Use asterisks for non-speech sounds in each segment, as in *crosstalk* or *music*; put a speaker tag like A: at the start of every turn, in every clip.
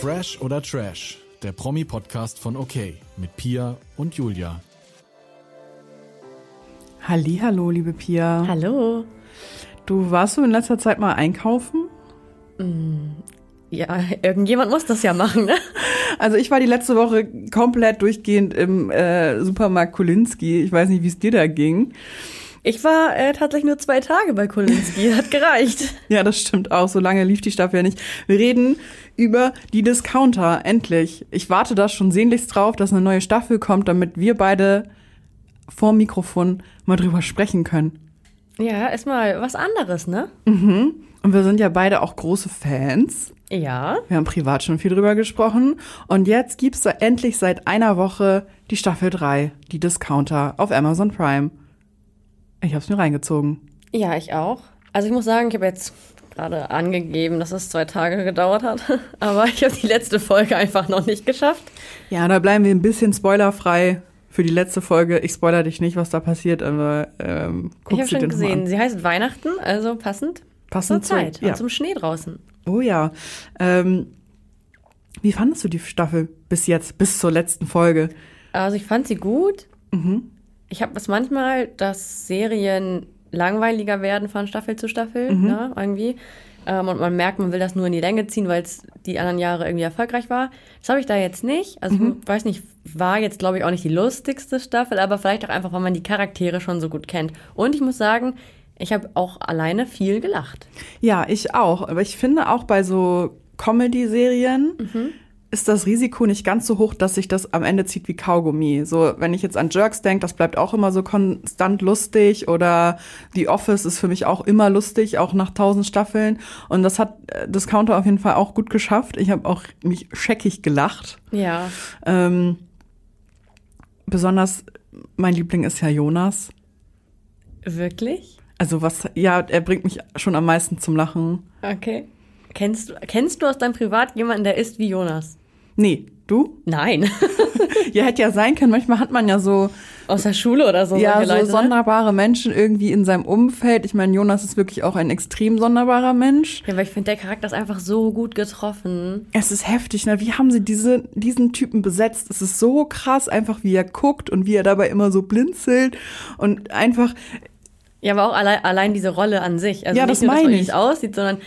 A: Fresh oder Trash, der Promi-Podcast von OK mit Pia und Julia.
B: Hallo, liebe Pia.
C: Hallo.
B: Du warst du in letzter Zeit mal einkaufen?
C: Ja, irgendjemand muss das ja machen, ne?
B: Also ich war die letzte Woche komplett durchgehend im äh, Supermarkt Kolinski. Ich weiß nicht, wie es dir da ging.
C: Ich war äh, tatsächlich nur zwei Tage bei Kolinski, hat gereicht. *laughs*
B: Ja, das stimmt auch. So lange lief die Staffel ja nicht. Wir reden über die Discounter. Endlich. Ich warte da schon sehnlichst drauf, dass eine neue Staffel kommt, damit wir beide vor Mikrofon mal drüber sprechen können.
C: Ja, ist mal was anderes, ne?
B: Und wir sind ja beide auch große Fans.
C: Ja.
B: Wir haben privat schon viel drüber gesprochen. Und jetzt gibt's da endlich seit einer Woche die Staffel 3, die Discounter, auf Amazon Prime. Ich hab's mir reingezogen.
C: Ja, ich auch. Also ich muss sagen, ich habe jetzt gerade angegeben, dass es zwei Tage gedauert hat. *laughs* Aber ich habe die letzte Folge einfach noch nicht geschafft.
B: Ja, da bleiben wir ein bisschen spoilerfrei für die letzte Folge. Ich spoiler dich nicht, was da passiert, aber ähm,
C: Ich
B: guck
C: habe
B: sie
C: schon gesehen, sie heißt Weihnachten, also passend
B: Passend
C: zur Zeit
B: zu- ja.
C: und zum Schnee draußen.
B: Oh ja. Ähm, wie fandest du die Staffel bis jetzt, bis zur letzten Folge?
C: Also ich fand sie gut.
B: Mhm.
C: Ich habe es manchmal, dass Serien langweiliger werden von Staffel zu Staffel,
B: Mhm.
C: ne, irgendwie. Ähm, und man merkt, man will das nur in die Länge ziehen, weil es die anderen Jahre irgendwie erfolgreich war. Das habe ich da jetzt nicht. Also
B: Mhm.
C: ich weiß nicht, war jetzt glaube ich auch nicht die lustigste Staffel, aber vielleicht auch einfach, weil man die Charaktere schon so gut kennt. Und ich muss sagen, ich habe auch alleine viel gelacht.
B: Ja, ich auch. Aber ich finde auch bei so Comedy-Serien ist das Risiko nicht ganz so hoch, dass sich das am Ende zieht wie Kaugummi. So, wenn ich jetzt an Jerks denke, das bleibt auch immer so konstant lustig oder The Office ist für mich auch immer lustig, auch nach tausend Staffeln. Und das hat äh, Discounter auf jeden Fall auch gut geschafft. Ich habe auch mich scheckig gelacht.
C: Ja.
B: Ähm, besonders mein Liebling ist ja Jonas.
C: Wirklich?
B: Also was, ja, er bringt mich schon am meisten zum Lachen.
C: Okay. Kennst du, kennst du aus deinem Privat jemanden, der ist wie Jonas?
B: Nee, du?
C: Nein. *laughs*
B: Ja, hätte ja sein können. Manchmal hat man ja so,
C: aus der Schule oder so.
B: ja, so
C: Leute, ne?
B: sonderbare Menschen irgendwie in seinem Umfeld. Ich meine, Jonas ist wirklich auch ein extrem sonderbarer Mensch.
C: Ja, weil ich finde, der Charakter ist einfach so gut getroffen.
B: Es ist heftig, ne? Wie haben sie diese, diesen Typen besetzt? Es ist so krass, einfach wie er guckt und wie er dabei immer so blinzelt und einfach,
C: Ja, aber auch allein, allein diese Rolle an sich. Also
B: Ja,
C: nicht
B: das
C: nur, dass man
B: meine
C: wie
B: ich.
C: aussieht, sondern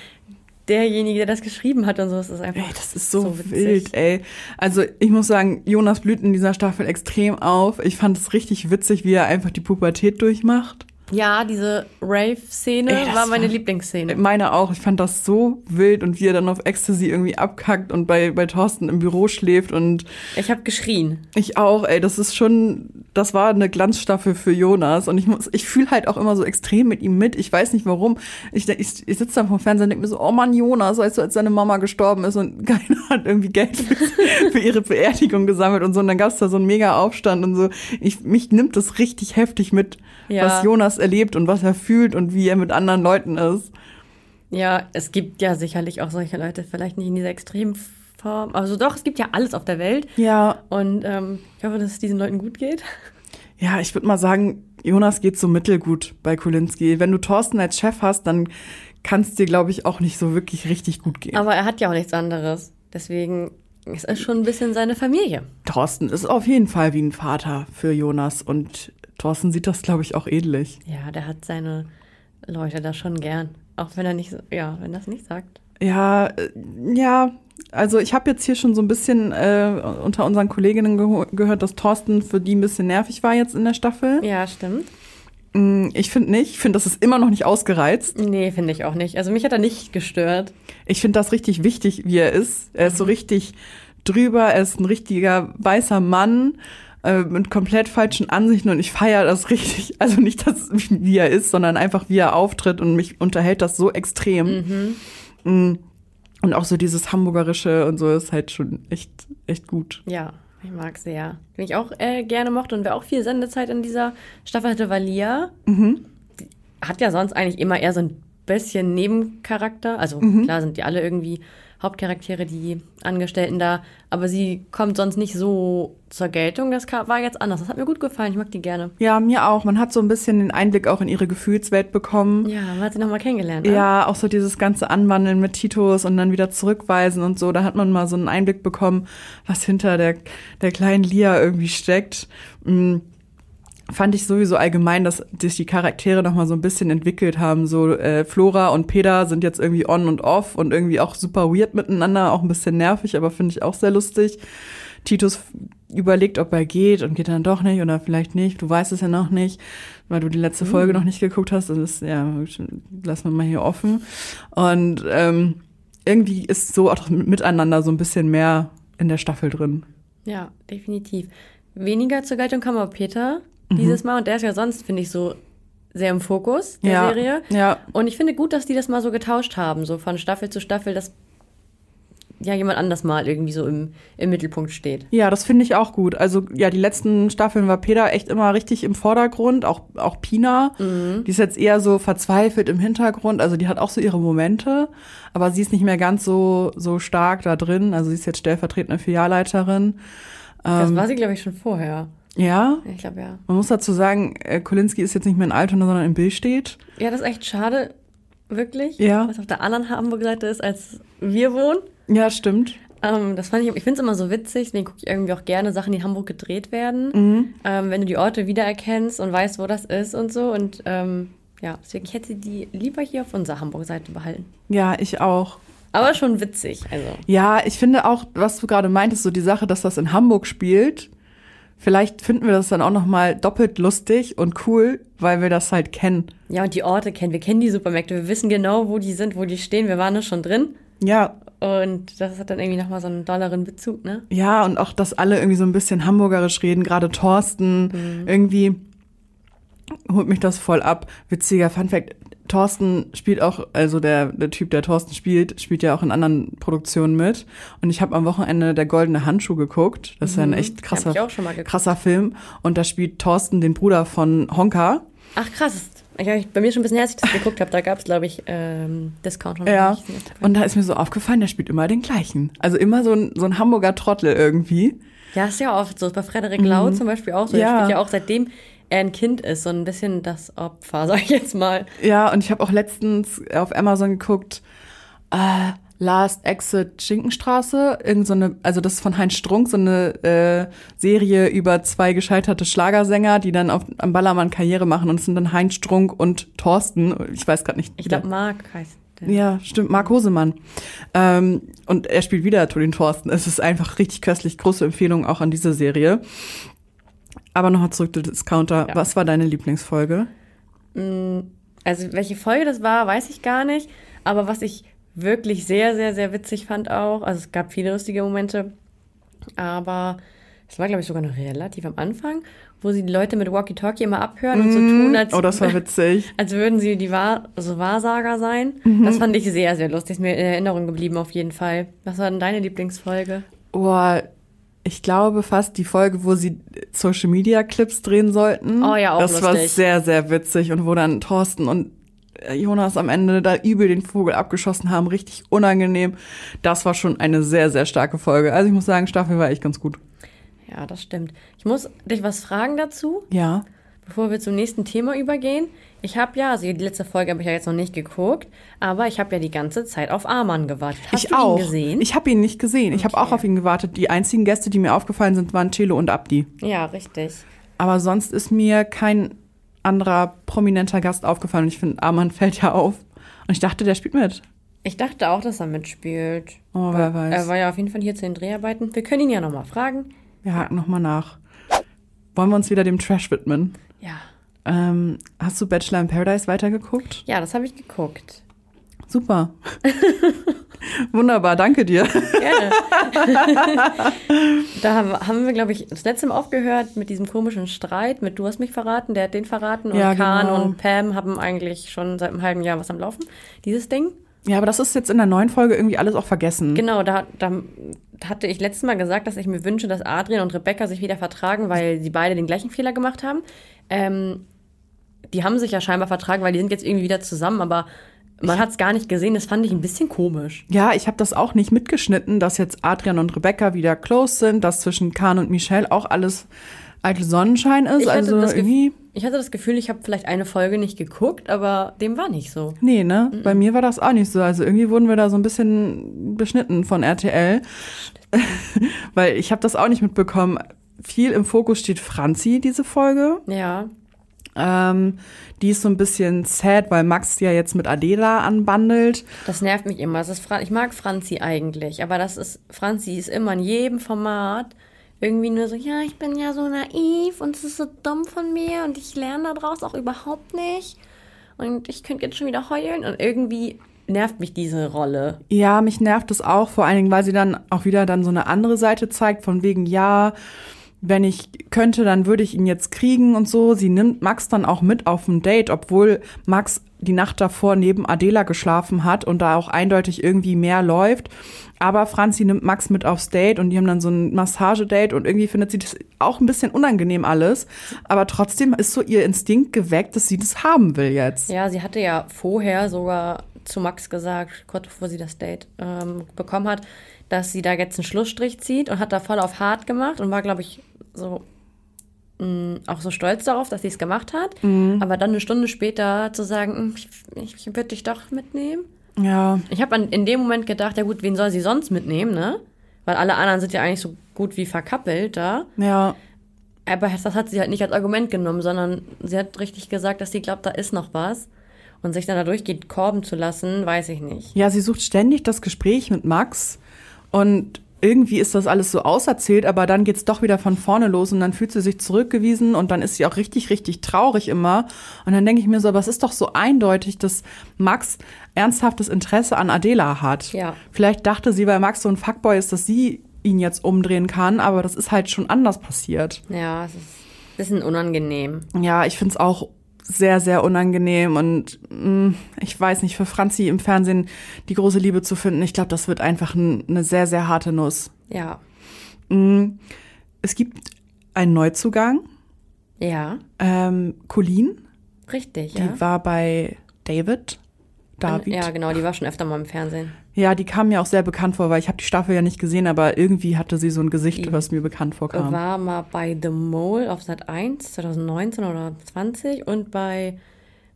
C: derjenige, der das geschrieben hat und so, das ist einfach.
B: ey, das ist so,
C: witzig.
B: wild, ey. Also ich muss sagen, Jonas blüht in dieser Staffel extrem auf. Ich fand es richtig witzig, wie er einfach die Pubertät durchmacht.
C: Ja, diese Rave-Szene war meine
B: war-
C: Lieblingsszene.
B: Meine auch. Ich fand das so wild und wie er dann auf Ecstasy irgendwie abkackt und bei, bei Thorsten im Büro schläft und
C: Ich habe geschrien.
B: ich auch, ey, das ist schon, das war eine Glanzstaffel für Jonas und ich muss, ich fühle halt auch immer so extrem mit ihm mit. Ich weiß nicht warum. Ich, ich, ich sitze da vom Fernseher und denke mir so, oh Mann, Jonas, weißt du, als seine Mama gestorben ist und *laughs* keiner hat irgendwie Geld für, für ihre Beerdigung gesammelt und so und dann gab es da so einen mega Aufstand und so. Ich, mich nimmt das richtig heftig mit,
C: Ja.
B: was Jonas erlebt und was er fühlt und wie er mit anderen Leuten ist.
C: Ja, es gibt ja sicherlich auch solche Leute, vielleicht nicht in dieser Extremform. Also doch, es gibt ja alles auf der Welt.
B: Ja,
C: Und ähm, ich hoffe, dass es diesen Leuten gut geht. *laughs*
B: Ja, ich würde mal sagen, Jonas geht so mittelgut bei Kulinski. Wenn du Thorsten als Chef hast, dann kann es dir, glaube ich, auch nicht so wirklich richtig gut gehen.
C: Aber er hat ja auch nichts anderes. Deswegen ist es schon ein bisschen seine Familie.
B: Thorsten ist auf jeden Fall wie ein Vater für Jonas und Thorsten sieht das, glaube ich, auch ähnlich.
C: Ja, der hat seine Leute da schon gern. Auch wenn er nicht, ja, wenn das nicht sagt.
B: Ja, äh, ja, also ich habe jetzt hier schon so ein bisschen äh, unter unseren Kolleginnen geho- gehört, dass Thorsten für die ein bisschen nervig war jetzt in der Staffel.
C: Ja, stimmt.
B: Mm, Ich finde nicht, ich finde, das ist immer noch nicht ausgereizt.
C: Nee, finde ich auch nicht. Also mich hat er nicht gestört.
B: Ich finde das richtig wichtig, wie er ist. Er ist so richtig drüber, er ist ein richtiger weißer Mann äh, mit komplett falschen Ansichten und ich feiere das richtig. *laughs* Also nicht, dass, wie er ist, sondern einfach, wie er auftritt und mich unterhält das so extrem. Mm. Und auch so dieses Hamburgerische und so ist halt schon echt, echt gut.
C: Ja, ich mag sehr. Den ich auch äh, gerne mochte und wer auch viel Sendezeit in dieser Staffel hatte, war Lia. Die hat ja sonst eigentlich immer eher so ein bisschen Nebencharakter. Also klar sind die alle irgendwie Hauptcharaktere, die Angestellten da. Aber sie kommt sonst nicht so zur Geltung. Das war jetzt anders. Das hat mir gut gefallen. Ich mag die gerne.
B: Ja, mir auch. Man hat so ein bisschen den Einblick auch in ihre Gefühlswelt bekommen.
C: Ja, man hat sie nochmal kennengelernt. Ne?
B: Ja, auch so dieses ganze Anwandeln mit Titus und dann wieder zurückweisen und so. Da hat man mal so einen Einblick bekommen, was hinter der, der kleinen Lia irgendwie steckt. Mhm fand ich sowieso allgemein, dass sich die Charaktere noch mal so ein bisschen entwickelt haben. So äh, Flora und Peter sind jetzt irgendwie on und off und irgendwie auch super weird miteinander, auch ein bisschen nervig, aber finde ich auch sehr lustig. Titus überlegt, ob er geht und geht dann doch nicht oder vielleicht nicht. Du weißt es ja noch nicht, weil du die letzte Folge mhm. noch nicht geguckt hast. Das ist ja, lassen wir mal hier offen. Und ähm, irgendwie ist so auch miteinander so ein bisschen mehr in der Staffel drin.
C: Ja, definitiv. Weniger zur Geltung kam aber Peter mhm. dieses Mal. Und der ist ja sonst, finde ich, so sehr im Fokus der
B: ja,
C: Serie.
B: Ja.
C: Und ich finde gut, dass die das mal so getauscht haben, so von Staffel zu Staffel, dass ja jemand anders mal irgendwie so im, im Mittelpunkt steht.
B: Ja, das finde ich auch gut. Also ja, die letzten Staffeln war Peter echt immer richtig im Vordergrund, auch, auch Pina. Mhm. Die ist jetzt eher so verzweifelt im Hintergrund. Also die hat auch so ihre Momente, aber sie ist nicht mehr ganz so, so stark da drin. Also sie ist jetzt stellvertretende Filialleiterin.
C: Das ähm, war sie, glaube ich, schon vorher.
B: Ja?
C: Ich glaube ja.
B: Man muss dazu sagen, äh, Kolinski ist jetzt nicht mehr in Altona, sondern in Bill steht.
C: Ja, das ist echt schade, wirklich.
B: Ja.
C: Was auf der anderen Hamburg-Seite ist, als wir wohnen.
B: Ja, stimmt.
C: Ähm, das fand ich, ich finde es immer so witzig, deswegen gucke ich irgendwie auch gerne Sachen, die in Hamburg gedreht werden.
B: Mhm.
C: Ähm, wenn du die Orte wiedererkennst und weißt, wo das ist und so. Und ähm, ja, deswegen ich hätte die lieber hier auf unserer Hamburg-Seite behalten.
B: Ja, ich auch.
C: Aber schon witzig, also.
B: Ja, ich finde auch, was du gerade meintest, so die Sache, dass das in Hamburg spielt, Vielleicht finden wir das dann auch noch mal doppelt lustig und cool, weil wir das halt kennen.
C: Ja, und die Orte kennen. Wir kennen die Supermärkte. Wir wissen genau, wo die sind, wo die stehen. Wir waren da schon drin.
B: Ja.
C: Und das hat dann irgendwie noch mal so einen dollaren Bezug, ne?
B: Ja, und auch, dass alle irgendwie so ein bisschen hamburgerisch reden. Gerade Thorsten. Mhm. Irgendwie holt mich das voll ab. Witziger Funfact. Thorsten spielt auch, also der, der Typ, der Thorsten spielt, spielt ja auch in anderen Produktionen mit. Und ich habe am Wochenende der Goldene Handschuh geguckt. Das ist ja ein mhm. echt krasser, krasser Film. Und da spielt Thorsten den Bruder von Honka.
C: Ach krass. Ich, bei mir schon ein bisschen her, als ich das geguckt habe, da gab es, glaube ich, ähm, Discount.
B: Ja, und da ist mir so aufgefallen, der spielt immer den gleichen. Also immer so ein, so ein Hamburger Trottel irgendwie.
C: Ja, ist ja oft so. Bei Frederik Lau mhm. zum Beispiel auch so. Ja. Der spielt ja auch seitdem er ein Kind ist, so ein bisschen das Opfer, *laughs* sag ich jetzt mal.
B: Ja, und ich habe auch letztens auf Amazon geguckt, äh, Last Exit Schinkenstraße, irgend so eine, also das ist von Heinz Strunk, so eine äh, Serie über zwei gescheiterte Schlagersänger, die dann auf, am Ballermann Karriere machen und es sind dann Heinz Strunk und Thorsten, ich weiß gerade nicht.
C: Ich glaube Marc heißt der.
B: Ja, stimmt, Marc Hosemann. Ähm, und er spielt wieder Tolin Thorsten. Es ist einfach richtig köstlich, große Empfehlung auch an diese Serie. Aber nochmal zurück zu Discounter. Ja. Was war deine Lieblingsfolge?
C: Mm, also, welche Folge das war, weiß ich gar nicht. Aber was ich wirklich sehr, sehr, sehr witzig fand auch, also es gab viele lustige Momente, aber es war, glaube ich, sogar noch relativ am Anfang, wo sie die Leute mit Walkie-Talkie immer abhören mm, und so mhm. tun, als,
B: oh, das war witzig. *laughs*
C: als würden sie die Wahr also Wahrsager sein. Mhm. Das fand ich sehr, sehr lustig. Ist mir in Erinnerung geblieben auf jeden Fall. Was war denn deine Lieblingsfolge?
B: Oh, ich glaube fast die Folge, wo sie Social Media Clips drehen sollten.
C: Oh ja, auch
B: Das
C: lustig.
B: war sehr, sehr witzig und wo dann Thorsten und äh, Jonas am Ende da übel den Vogel abgeschossen haben, richtig unangenehm. Das war schon eine sehr, sehr starke Folge. Also ich muss sagen, Staffel war echt ganz gut.
C: Ja, das stimmt. Ich muss dich was fragen dazu.
B: Ja.
C: Bevor wir zum nächsten Thema übergehen. Ich habe ja, also die letzte Folge habe ich ja jetzt noch nicht geguckt, aber ich habe ja die ganze Zeit auf Arman gewartet. Hast
B: ich
C: du
B: auch.
C: ihn gesehen?
B: Ich habe ihn nicht gesehen. Ich habe auch auf ihn gewartet. Die einzigen Gäste, die mir aufgefallen sind, waren Chelo und Abdi.
C: Ja, richtig.
B: Aber sonst ist mir kein anderer prominenter Gast aufgefallen. Und ich finde, Arman *laughs* fällt ja auf. Und ich dachte, der spielt mit.
C: Ich dachte auch, dass er mitspielt.
B: Oh, wer weiß.
C: Er war ja auf jeden Fall hier zu den Dreharbeiten. Wir können ihn ja nochmal fragen.
B: Wir haken nochmal nach. Wollen wir uns wieder dem Trash widmen?
C: Ja.
B: Ähm, hast du Bachelor in Paradise weitergeguckt?
C: Ja, das habe ich geguckt.
B: Super. *laughs* Wunderbar, danke dir.
C: Gerne. *laughs* da haben, haben wir, glaube ich, das letzte Mal aufgehört mit diesem komischen Streit mit Du hast mich verraten, der hat den verraten und
B: Ja,
C: Kahn
B: genau.
C: und Pam haben eigentlich schon seit einem halben Jahr was am Laufen. Dieses Ding.
B: Ja, aber das ist jetzt in der neuen Folge irgendwie alles auch vergessen.
C: Genau, da, da hatte ich letztes Mal gesagt, dass ich mir wünsche, dass Adrian und Rebecca sich wieder vertragen, weil sie beide den gleichen Fehler gemacht haben. Ähm, die haben sich ja scheinbar vertragen, weil die sind jetzt irgendwie wieder zusammen, aber Man hat es gar nicht gesehen, das fand ich ein bisschen komisch.
B: Ja, ich habe das auch nicht mitgeschnitten, dass jetzt Adrian und Rebecca wieder close sind, dass zwischen Kahn und Michelle auch alles eitel Sonnenschein ist. Also irgendwie.
C: Ich hatte das Gefühl, ich habe vielleicht eine Folge nicht geguckt, aber dem war nicht so.
B: Nee, ne? Bei mir war das auch nicht so. Also irgendwie wurden wir da so ein bisschen beschnitten von RTL. *laughs* Weil ich habe das auch nicht mitbekommen. Viel im Fokus steht Franzi, diese Folge.
C: Ja.
B: Ähm, die ist so ein bisschen sad, weil Max ja jetzt mit Adela anbandelt.
C: Das nervt mich immer. Das ist Fra ich mag Franzi eigentlich, aber das ist, Franzi ist immer in jedem Format irgendwie nur so, ja, ich bin ja so naiv und es ist so dumm von mir und ich lerne daraus auch überhaupt nicht. Und ich könnte jetzt schon wieder heulen und irgendwie nervt mich diese Rolle.
B: Ja, mich nervt es auch, vor allen Dingen, weil sie dann auch wieder dann so eine andere Seite zeigt, von wegen, ja, wenn ich könnte, dann würde ich ihn jetzt kriegen und so. Sie nimmt Max dann auch mit auf ein Date, obwohl Max die Nacht davor neben Adela geschlafen hat und da auch eindeutig irgendwie mehr läuft. Aber Franzi nimmt Max mit aufs Date und die haben dann so ein Massagedate und irgendwie findet sie das auch ein bisschen unangenehm alles. Aber trotzdem ist so ihr Instinkt geweckt, dass sie das haben will jetzt.
C: Ja, sie hatte ja vorher sogar zu Max gesagt, kurz bevor sie das Date ähm, bekommen hat, dass sie da jetzt einen Schlussstrich zieht und hat da voll auf hart gemacht und war, glaube ich, so mh, auch so stolz darauf, dass sie es gemacht hat. Aber dann eine Stunde später zu sagen, "Hm, ich, ich, ich würde dich doch mitnehmen.
B: Ja,
C: Ich habe in dem Moment gedacht, ja gut, wen soll sie sonst mitnehmen, ne? Weil alle anderen sind ja eigentlich so gut wie verkappelt da.
B: ja.
C: Aber das hat sie halt nicht als Argument genommen, sondern sie hat richtig gesagt, dass sie glaubt, da ist noch was. Und sich dann da durchgeht, korben zu lassen, weiß ich nicht.
B: Ja, sie sucht ständig das Gespräch mit Max und irgendwie ist das alles so auserzählt, aber dann geht's doch wieder von vorne los und dann fühlt sie sich zurückgewiesen und dann ist sie auch richtig, richtig traurig immer. Und dann denke ich mir so, aber es ist doch so eindeutig, dass Max ernsthaftes Interesse an Adela hat.
C: Ja.
B: Vielleicht dachte sie, weil Max so ein Fuckboy ist, dass sie ihn jetzt umdrehen kann, aber das ist halt schon anders passiert.
C: Ja, es ist ein bisschen unangenehm.
B: Ja, ich find's auch sehr, sehr unangenehm und mh, ich weiß nicht, für Franzi im Fernsehen die große Liebe zu finden, ich glaube, das wird einfach ein, eine sehr, sehr harte Nuss.
C: Ja.
B: Es gibt einen Neuzugang,
C: Ja,
B: ähm, Colleen,
C: richtig,
B: die
C: ja.
B: war bei David. David.
C: Ja, genau, die war schon öfter mal im Fernsehen.
B: Ja, die kam mir auch sehr bekannt vor, weil ich habe die Staffel ja nicht gesehen, aber irgendwie hatte sie so ein Gesicht,
C: Die
B: was mir bekannt vorkam.
C: War mal bei The Mole auf Sat 1 2019 oder 20 und bei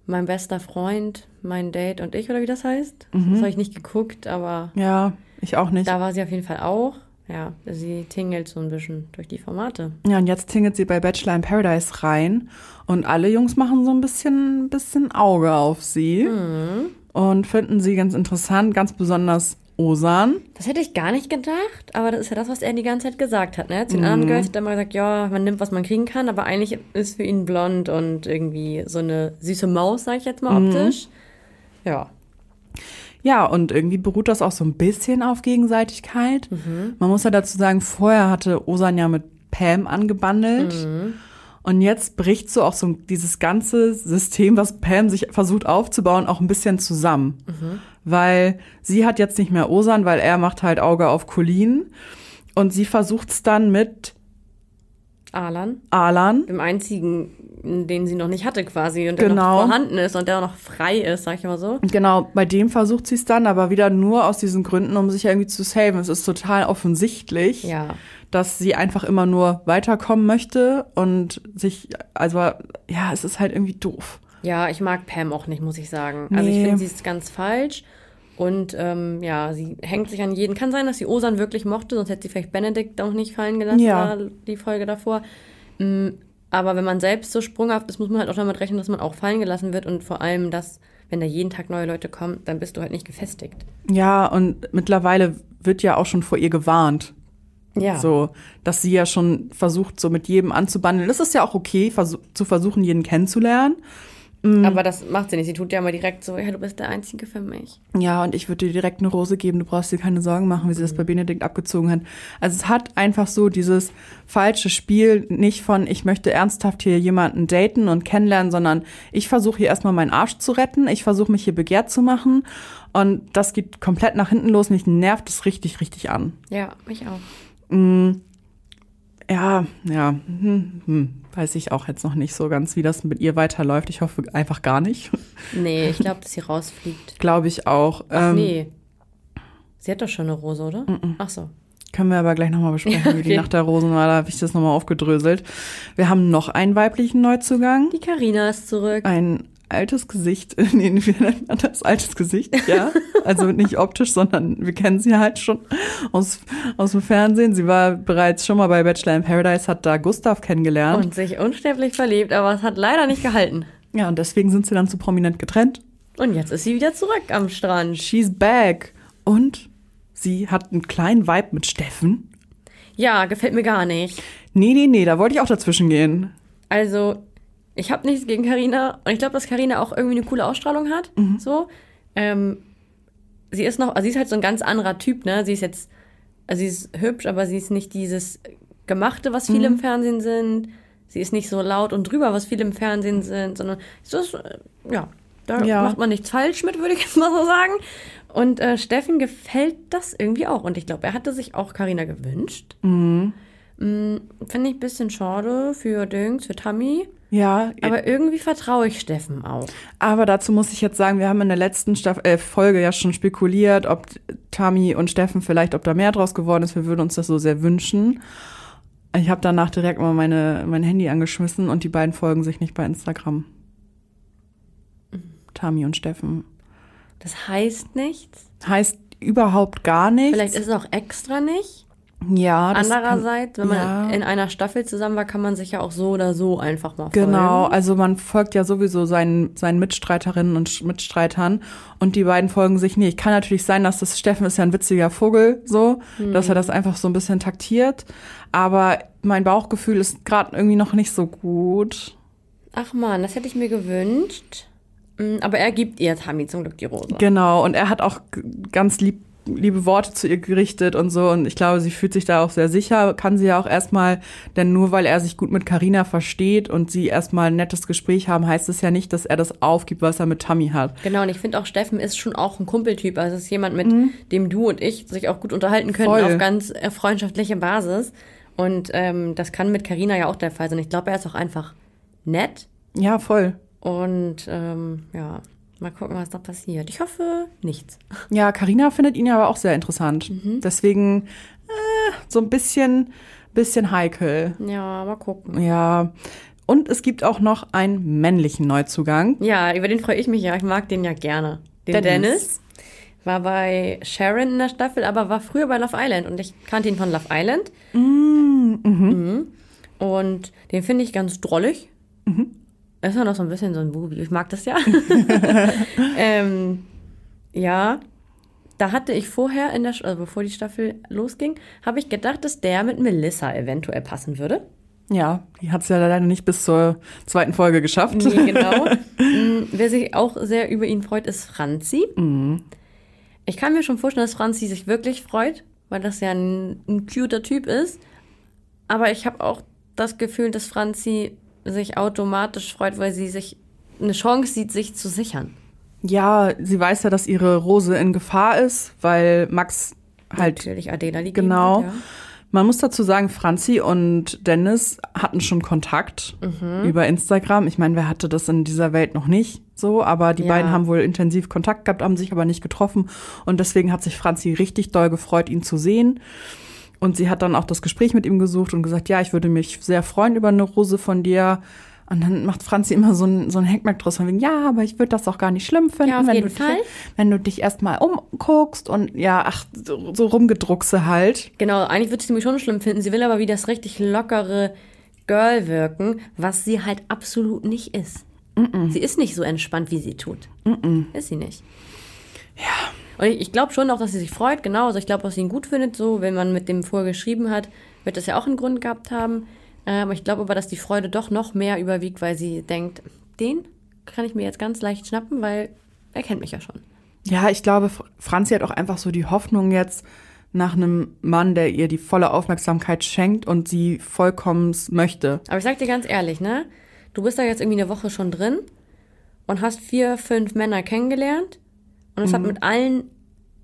C: Mein bester Freund, mein Date und ich, oder wie das heißt. Das habe ich nicht geguckt, aber
B: Ja, ich auch nicht.
C: da war sie auf jeden Fall auch. Ja, sie tingelt so ein bisschen durch die Formate.
B: Ja, und jetzt tingelt sie bei Bachelor in Paradise rein und alle Jungs machen so ein bisschen, bisschen Auge auf sie und finden sie ganz interessant, ganz besonders Osan.
C: Das hätte ich gar nicht gedacht, aber das ist ja das, was er die ganze Zeit gesagt hat. Ne? Zu den
B: Mhm.
C: anderen Girls hat er immer gesagt, ja, man nimmt, was man kriegen kann, aber eigentlich ist für ihn blond und irgendwie so eine süße Maus, sag ich jetzt mal
B: Mhm.
C: optisch. Ja.
B: Ja, und irgendwie beruht das auch so ein bisschen auf Gegenseitigkeit. Man muss ja dazu sagen, vorher hatte Osan ja mit Pam angebandelt. Und jetzt bricht so auch so dieses ganze System, was Pam sich versucht aufzubauen, auch ein bisschen zusammen. Weil sie hat jetzt nicht mehr Osan, weil er macht halt Auge auf Colleen. Und sie versucht es dann mit
C: Alan,
B: Alan.
C: dem einzigen, den sie noch nicht hatte quasi und der
B: Genau.
C: noch vorhanden ist und der noch frei ist, sag ich mal so.
B: Genau, bei dem versucht sie es dann, aber wieder nur aus diesen Gründen, um sich irgendwie zu saven. Es ist total offensichtlich.
C: Ja.
B: Dass sie einfach immer nur weiterkommen möchte und sich, also ja, es ist halt irgendwie doof.
C: Ja, ich mag Pam auch nicht, muss ich sagen. Also ich
B: Nee.
C: finde, sie ist ganz falsch. Und ähm, ja, sie hängt sich an jeden. Kann sein, dass sie Osan wirklich mochte, sonst hätte sie vielleicht Benedikt auch nicht fallen gelassen,
B: Ja.
C: die Folge davor. Mm, Aber wenn man selbst so sprunghaft ist, muss man halt auch damit rechnen, dass man auch fallen gelassen wird. Und vor allem, dass, wenn da jeden Tag neue Leute kommen, dann bist du halt nicht gefestigt.
B: Ja, und mittlerweile wird ja auch schon vor ihr gewarnt.
C: Ja.
B: So, dass sie ja schon versucht, so mit jedem anzubandeln. Das ist ja auch okay, versuch, zu versuchen, jeden kennenzulernen.
C: Aber das macht sie nicht. Sie tut ja immer direkt so, ja, du bist der Einzige für mich.
B: Ja, und ich würde dir direkt eine Rose geben, du brauchst dir keine Sorgen machen, wie sie das bei Benedikt abgezogen hat. Also es hat einfach so dieses falsche Spiel, nicht von ich möchte ernsthaft hier jemanden daten und kennenlernen, sondern ich versuche hier erstmal meinen Arsch zu retten, ich versuche mich hier begehrt zu machen und das geht komplett nach hinten los, mich nervt es richtig, richtig an.
C: Ja, mich auch.
B: Ja, ja, hm, hm, weiß ich auch jetzt noch nicht so ganz, wie das mit ihr weiterläuft. Ich hoffe einfach gar nicht. *laughs*
C: Nee, ich glaube, dass sie rausfliegt.
B: Glaube ich auch.
C: Ach
B: Ähm,
C: nee. Sie hat doch schon eine Rose, oder? Ach so.
B: Können wir aber gleich nochmal besprechen, wie die *laughs*
C: Okay.
B: Nacht der Rosen war. Da habe ich das nochmal aufgedröselt. Wir haben noch einen weiblichen Neuzugang.
C: Die Karina ist zurück.
B: Ein altes Gesicht. *laughs* Nee, wie nennt man das? Altes Gesicht, ja. Also nicht optisch, sondern wir kennen sie halt schon aus, aus dem Fernsehen. Sie war bereits schon mal bei Bachelor in Paradise, hat da Gustav kennengelernt.
C: Und sich unsterblich verliebt, aber es hat leider nicht gehalten.
B: ja, und deswegen sind sie dann zu prominent getrennt.
C: Und jetzt ist sie wieder zurück am Strand.
B: She's back. Und sie hat einen kleinen Vibe mit Steffen.
C: Ja, gefällt mir gar nicht.
B: Nee, nee, nee, da wollte ich auch dazwischen gehen.
C: Also, ich habe nichts gegen Karina und ich glaube, dass Karina auch irgendwie eine coole Ausstrahlung hat. So. Ähm, sie ist noch, also sie ist halt so ein ganz anderer Typ, ne? Sie ist jetzt, also sie ist hübsch, aber sie ist nicht dieses Gemachte, was viele im Fernsehen sind. Sie ist nicht so laut und drüber, was viele im Fernsehen sind, sondern so ist, äh, ja, da
B: Ja.
C: macht man nichts falsch mit, würde ich jetzt mal so sagen. Und äh, Steffen gefällt das irgendwie auch. Und ich glaube, er hatte sich auch Karina gewünscht. Mm, Finde ich ein bisschen schade für Dings, für Tammy.
B: Ja,
C: Aber irgendwie vertraue ich Steffen auch.
B: Aber dazu muss ich jetzt sagen, wir haben in der letzten Staff äh, Folge ja schon spekuliert, ob Tami und Steffen vielleicht, ob da mehr draus geworden ist. Wir würden uns das so sehr wünschen. Ich habe danach direkt mal meine, mein Handy angeschmissen und die beiden folgen sich nicht bei Instagram. Tami und Steffen.
C: Das heißt nichts.
B: Heißt überhaupt gar nichts.
C: Vielleicht ist es auch extra nicht.
B: Ja, das
C: Andererseits, wenn man
B: ja.
C: in einer Staffel zusammen war, kann man sich ja auch so oder so einfach mal folgen.
B: Genau, also man folgt ja sowieso seinen, seinen Mitstreiterinnen und Mitstreitern und die beiden folgen sich nicht. Kann natürlich sein, dass das Steffen ist ja ein witziger Vogel, so, dass er das einfach so ein bisschen taktiert. Aber mein Bauchgefühl ist gerade irgendwie noch nicht so gut.
C: Ach man, das hätte ich mir gewünscht. Mm, Aber er gibt ihr Tammy zum Glück die Rose.
B: Genau, und er hat auch ganz lieb, liebe Worte zu ihr gerichtet und so. Und ich glaube, sie fühlt sich da auch sehr sicher. Kann sie ja auch erstmal, denn nur weil er sich gut mit Karina versteht und sie erstmal ein nettes Gespräch haben, heißt es ja nicht, dass er das aufgibt, was er mit Tammy hat.
C: Genau, und ich finde auch, Steffen ist schon auch ein Kumpeltyp. Also es ist jemand, mit dem du und ich sich auch gut unterhalten können
B: Mhm. Voll.
C: auf ganz äh, freundschaftlicher Basis. Und ähm, das kann mit Karina ja auch der Fall sein. Ich glaube, er ist auch einfach nett.
B: Ja, voll.
C: Und ähm, ja, mal gucken, was da passiert. Ich hoffe, nichts.
B: Ja, Karina findet ihn ja aber auch sehr interessant. Deswegen äh, so ein bisschen, bisschen heikel.
C: Ja, mal gucken.
B: Ja. Und es gibt auch noch einen männlichen Neuzugang.
C: Ja, über den freue ich mich ja. Ich mag den ja gerne. Den
B: Dennis.
C: Dennis. War bei Sharon in der Staffel, aber war früher bei Love Island und ich kannte ihn von Love Island. Mhm. Und den finde ich ganz drollig. Ist ja noch so ein bisschen so ein Bubi. Ich mag das ja. *laughs* ähm, ja, da hatte ich vorher in der, also bevor die Staffel losging, habe ich gedacht, dass der mit Melissa eventuell passen würde.
B: Ja, die hat es ja leider nicht bis zur zweiten Folge geschafft.
C: Nee, genau. *laughs* Mm, Wer sich auch sehr über ihn freut, ist Franzi. Ich kann mir schon vorstellen, dass Franzi sich wirklich freut, weil das ja ein, ein cuter Typ ist. Aber ich habe auch das Gefühl, dass Franzi sich automatisch freut, weil sie sich eine Chance sieht, sich zu sichern.
B: Ja, sie weiß ja, dass ihre Rose in Gefahr ist, weil Max halt
C: Natürlich Adela liegt
B: Genau.
C: Ja.
B: Man muss dazu sagen, Franzi und Dennis hatten schon Kontakt
C: Mhm.
B: über Instagram. Ich meine, wer hatte das in dieser Welt noch nicht so? Aber die
C: Ja.
B: beiden haben wohl intensiv Kontakt gehabt, haben sich aber nicht getroffen. Und deswegen hat sich Franzi richtig doll gefreut, ihn zu sehen. Und sie hat dann auch das Gespräch mit ihm gesucht und gesagt, ja, ich würde mich sehr freuen über eine Rose von dir. Und dann macht Franzi immer so ein, so ein Hackmack draus von wegen, ja, aber ich würde das auch gar nicht schlimm finden,
C: Ja, auf
B: wenn,
C: jeden
B: du
C: Fall.
B: Dich, wenn du dich erstmal umguckst und ja, ach, so, so rumgedruckse halt.
C: Genau, eigentlich würde sie mich schon schlimm finden. Sie will aber wie das richtig lockere Girl wirken, was sie halt absolut nicht ist. Sie ist nicht so entspannt, wie sie tut. Ist sie nicht. Und ich, ich glaube schon auch, dass sie sich freut, genau. Also ich glaube, dass sie ihn gut findet, so, wenn man mit dem vorher geschrieben hat, wird das ja auch einen Grund gehabt haben. Ähm, ich glaube aber, dass die Freude doch noch mehr überwiegt, weil sie denkt, den kann ich mir jetzt ganz leicht schnappen, weil er kennt mich ja schon.
B: Ja, ich glaube, Fr- Franzi hat auch einfach so die Hoffnung jetzt nach einem Mann, der ihr die volle Aufmerksamkeit schenkt und sie vollkommen möchte.
C: Aber ich sag dir ganz ehrlich, ne? Du bist da jetzt irgendwie eine Woche schon drin und hast vier, fünf Männer kennengelernt und es hat mit allen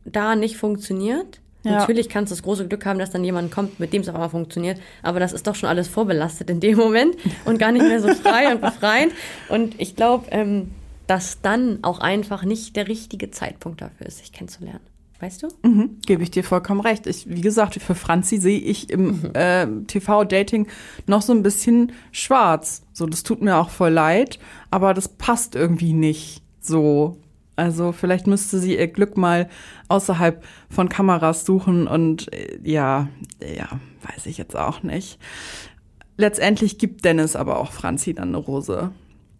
C: da nicht funktioniert.
B: Ja.
C: Natürlich kannst du das große Glück haben, dass dann jemand kommt, mit dem es auf einmal funktioniert. Aber das ist doch schon alles vorbelastet in dem Moment *laughs* und gar nicht mehr so frei und befreiend. Und ich glaube, ähm, dass dann auch einfach nicht der richtige Zeitpunkt dafür ist, sich kennenzulernen. Weißt du?
B: Mhm, Gebe ich dir vollkommen recht. Ich, wie gesagt, für Franzi sehe ich im äh, TV-Dating noch so ein bisschen schwarz. So, das tut mir auch voll leid, aber das passt irgendwie nicht so. Also vielleicht müsste sie ihr Glück mal außerhalb von Kameras suchen und äh, ja, ja, weiß ich jetzt auch nicht. Letztendlich gibt Dennis aber auch Franzi dann eine Rose.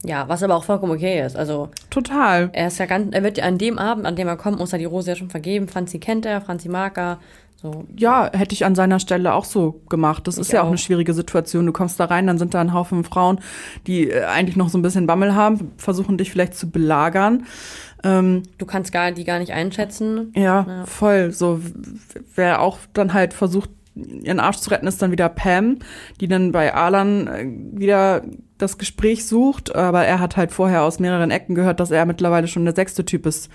C: Ja, was aber auch vollkommen okay ist. Also
B: Total.
C: er ist ja ganz, er wird ja an dem Abend, an dem er kommt, muss er die Rose ja schon vergeben. Franzi kennt er, Franzi mag er. So,
B: Ja, hätte ich an seiner Stelle auch so gemacht. Das
C: Ich
B: ist ja auch
C: auch.
B: eine schwierige Situation. Du kommst da rein, dann sind da ein Haufen Frauen, die äh, eigentlich noch so ein bisschen Bammel haben, versuchen dich vielleicht zu belagern. Ähm,
C: du kannst gar, die gar nicht einschätzen.
B: ja,
C: Ja.
B: voll. So, wer auch dann halt versucht, ihren Arsch zu retten, ist dann wieder Pam, die dann bei Alan äh, wieder das Gespräch sucht. Aber er hat halt vorher aus mehreren Ecken gehört, dass er mittlerweile schon der sechste Typ ist,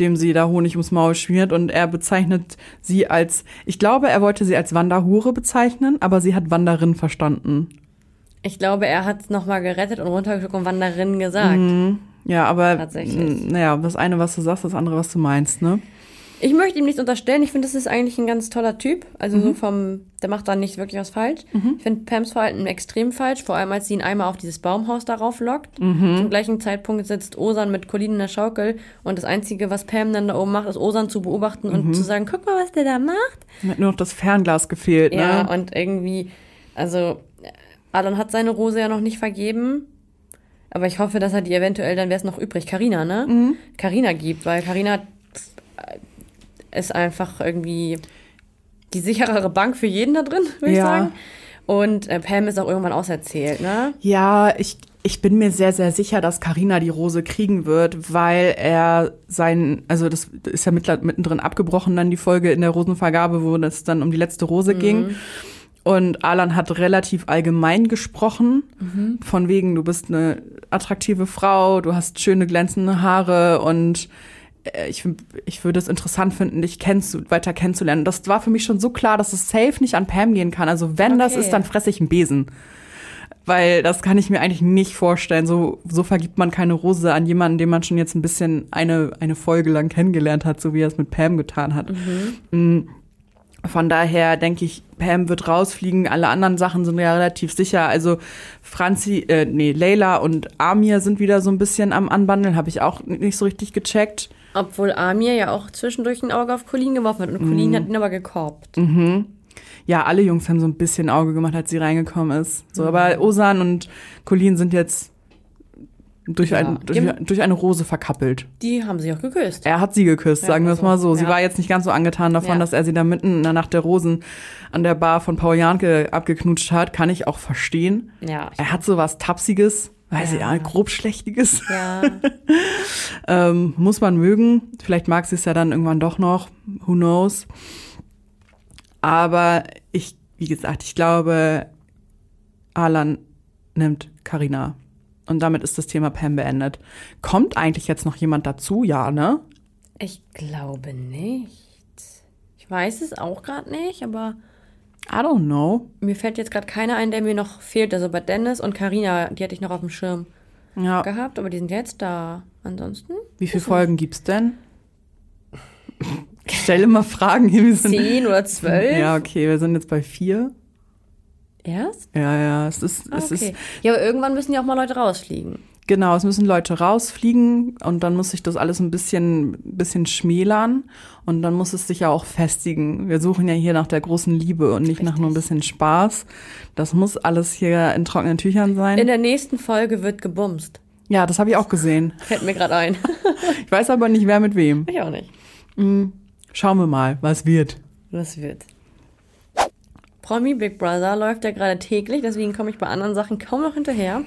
B: dem sie da Honig ums Maul schmiert. Und er bezeichnet sie als, ich glaube, er wollte sie als Wanderhure bezeichnen, aber sie hat Wanderin verstanden.
C: Ich glaube, er hat es nochmal gerettet und runtergeguckt und Wanderin gesagt.
B: Ja, aber
C: Tatsächlich.
B: naja, das eine, was du sagst, das andere, was du meinst, ne?
C: Ich möchte ihm nichts unterstellen. Ich finde, das ist eigentlich ein ganz toller Typ. Also so vom, der macht da nicht wirklich was falsch. Ich finde Pams Verhalten extrem falsch, vor allem als sie ihn einmal auf dieses Baumhaus darauf lockt. Zum gleichen Zeitpunkt sitzt Osan mit Colin in der Schaukel und das Einzige, was Pam dann da oben macht, ist Osan zu beobachten und zu sagen, guck mal, was der da macht.
B: Hat nur noch das Fernglas gefehlt,
C: Ja,
B: ne?
C: und irgendwie, also Alan hat seine Rose ja noch nicht vergeben. Aber ich hoffe, dass er die eventuell, dann wäre es noch übrig, Karina, ne? Karina gibt, weil Karina ist einfach irgendwie die sicherere Bank für jeden da drin, würde ich
B: Ja.
C: sagen. Und äh, Pam ist auch irgendwann auserzählt, ne?
B: Ja, ich, ich bin mir sehr, sehr sicher, dass Karina die Rose kriegen wird, weil er sein, also das ist ja mittendrin abgebrochen, dann die Folge in der Rosenvergabe, wo es dann um die letzte Rose ging. Und Alan hat relativ allgemein gesprochen, von wegen, du bist eine attraktive Frau, du hast schöne glänzende Haare und äh, ich, ich würde es interessant finden, dich kennenzu weiter kennenzulernen. Das war für mich schon so klar, dass es safe nicht an Pam gehen kann. Also wenn das
C: Okay.
B: ist, dann fresse ich einen Besen. Weil das kann ich mir eigentlich nicht vorstellen. So, so vergibt man keine Rose an jemanden, den man schon jetzt ein bisschen eine, eine Folge lang kennengelernt hat, so wie er es mit Pam getan hat. Mm. Von daher denke ich, Pam wird rausfliegen. Alle anderen Sachen sind ja relativ sicher. Also Franzi, äh, nee, Leila und Amir sind wieder so ein bisschen am Anbandeln. Habe ich auch nicht so richtig gecheckt.
C: Obwohl Amir ja auch zwischendurch ein Auge auf Colin geworfen hat und Colin hat ihn aber gekorbt.
B: Ja, alle Jungs haben so ein bisschen Auge gemacht, als sie reingekommen ist. So, aber Osan und Colin sind jetzt durch,
C: Ja,
B: ein, durch, durch eine Rose verkappelt.
C: Die haben sich auch geküsst.
B: Er hat sie geküsst,
C: Ja,
B: sagen wir es
C: also,
B: mal so. Sie
C: ja.
B: war jetzt nicht ganz so angetan davon, dass er sie da mitten in der Nacht der Rosen an der Bar von Paul Janke abgeknutscht hat. Kann ich auch verstehen.
C: Ja.
B: Er hat so was Tapsiges, weiß ich ja, grobschlächtiges.
C: Ja. *laughs*
B: Ähm, muss man mögen. Vielleicht mag sie es ja dann irgendwann doch noch. Who knows? Aber ich, wie gesagt, ich glaube, Alan nimmt Karina. Und damit ist das Thema Pam beendet. Kommt eigentlich jetzt noch jemand dazu? Ja, ne?
C: Ich glaube nicht. Ich weiß es auch gerade nicht, aber
B: I don't know.
C: mir fällt jetzt gerade keiner ein, der mir noch fehlt. Also bei Dennis und Karina, die hatte ich noch auf dem Schirm
B: Ja.
C: gehabt, aber die sind jetzt da. Ansonsten
B: Wie viele Folgen gibt's denn? Ich stelle immer Fragen
C: zehn oder zwölf.
B: ja, okay, wir sind jetzt bei vier.
C: Erst?
B: Ja, ja, es ist,
C: Ah,
B: es
C: okay.
B: ist
C: Ja, aber irgendwann müssen ja auch mal Leute rausfliegen.
B: Genau, es müssen Leute rausfliegen und dann muss sich das alles ein bisschen, bisschen schmälern und dann muss es sich ja auch festigen. Wir suchen ja hier nach der großen Liebe und nicht nach nur ein bisschen Spaß. Das muss alles hier in trockenen Tüchern sein.
C: In der nächsten Folge wird gebumst.
B: ja, das habe ich auch gesehen. *laughs*
C: Fällt mir gerade ein.
B: Ich weiß aber nicht, wer mit wem.
C: ich auch nicht.
B: Schauen wir mal, was wird.
C: Das wird. Promi Big Brother läuft ja gerade täglich, deswegen komme ich bei anderen Sachen kaum noch hinterher.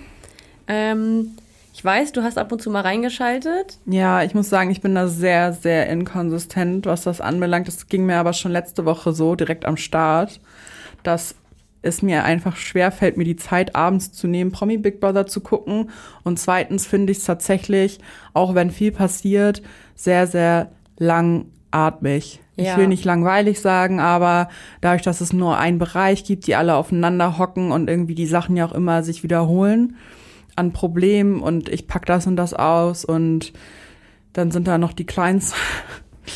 C: Ähm, ich weiß, du hast ab und zu mal reingeschaltet.
B: Ja, ich muss sagen, ich bin da sehr, sehr inkonsistent, was das anbelangt. Das ging mir aber schon letzte Woche so, direkt am Start, dass es mir einfach schwer fällt, mir die Zeit abends zu nehmen, Promi Big Brother zu gucken. Und zweitens finde ich es tatsächlich, auch wenn viel passiert, sehr, sehr langatmig. Ich
C: Ja.
B: will nicht langweilig sagen, aber dadurch, dass es nur einen Bereich gibt, die alle aufeinander hocken und irgendwie die Sachen ja auch immer sich wiederholen an Problemen und ich pack das und das aus und dann sind da noch die Kleins,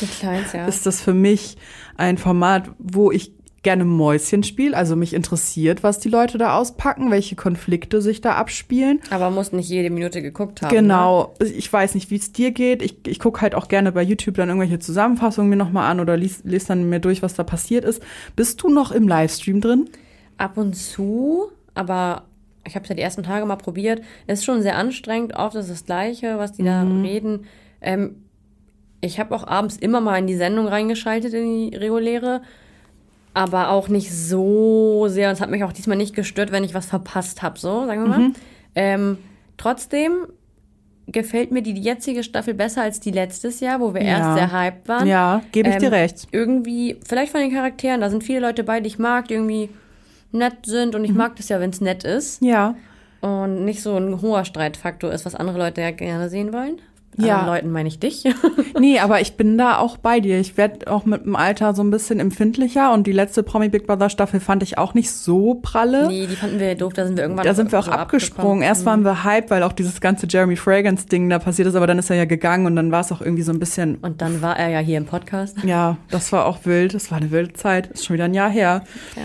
C: Die Kleins, ja. *laughs*
B: ist das für mich ein Format, wo ich gerne Mäuschen spiele. Also mich interessiert, was die Leute da auspacken, welche Konflikte sich da abspielen.
C: Aber muss nicht jede Minute geguckt haben. Ne?
B: Genau. Ich weiß nicht, wie es dir geht. Ich, ich gucke halt auch gerne bei YouTube dann irgendwelche Zusammenfassungen mir nochmal an oder lese les dann mir durch, was da passiert ist. Bist du noch im Livestream drin?
C: Ab und zu, aber ich habe es ja die ersten Tage mal probiert. Ist schon sehr anstrengend. Oft ist das Gleiche, was die da reden. Ähm, ich habe auch abends immer mal in die Sendung reingeschaltet, in die reguläre. Aber auch nicht so sehr. Und es hat mich auch diesmal nicht gestört, wenn ich was verpasst habe, so, sagen wir mal. Ähm, trotzdem gefällt mir die jetzige Staffel besser als die letztes Jahr, wo wir
B: Ja.
C: erst sehr hyped waren.
B: Ja, gebe ich
C: Ähm,
B: dir recht.
C: irgendwie, vielleicht von den Charakteren, da sind viele Leute bei, die ich mag, die irgendwie nett sind und ich mag das ja, wenn es nett ist
B: Ja.
C: und nicht so ein hoher Streitfaktor ist, was andere Leute ja gerne sehen wollen.
B: Ja.
C: Leuten meine ich dich. *laughs*
B: Nee, aber ich bin da auch bei dir. Ich werde auch mit dem Alter so ein bisschen empfindlicher und die letzte Promi Big Brother Staffel fand ich auch nicht so pralle.
C: nee, die fanden wir doof, da sind wir irgendwann
B: Da sind wir auch
C: so
B: abgesprungen. Erst waren wir hype, weil auch dieses ganze Jeremy Fragrance-Ding da passiert ist, aber dann ist er ja gegangen und dann war es auch irgendwie so ein bisschen,
C: Und dann war er ja hier im Podcast.
B: ja, das war auch wild. Das war eine wilde Zeit. Ist schon wieder ein Jahr her.
C: Ja.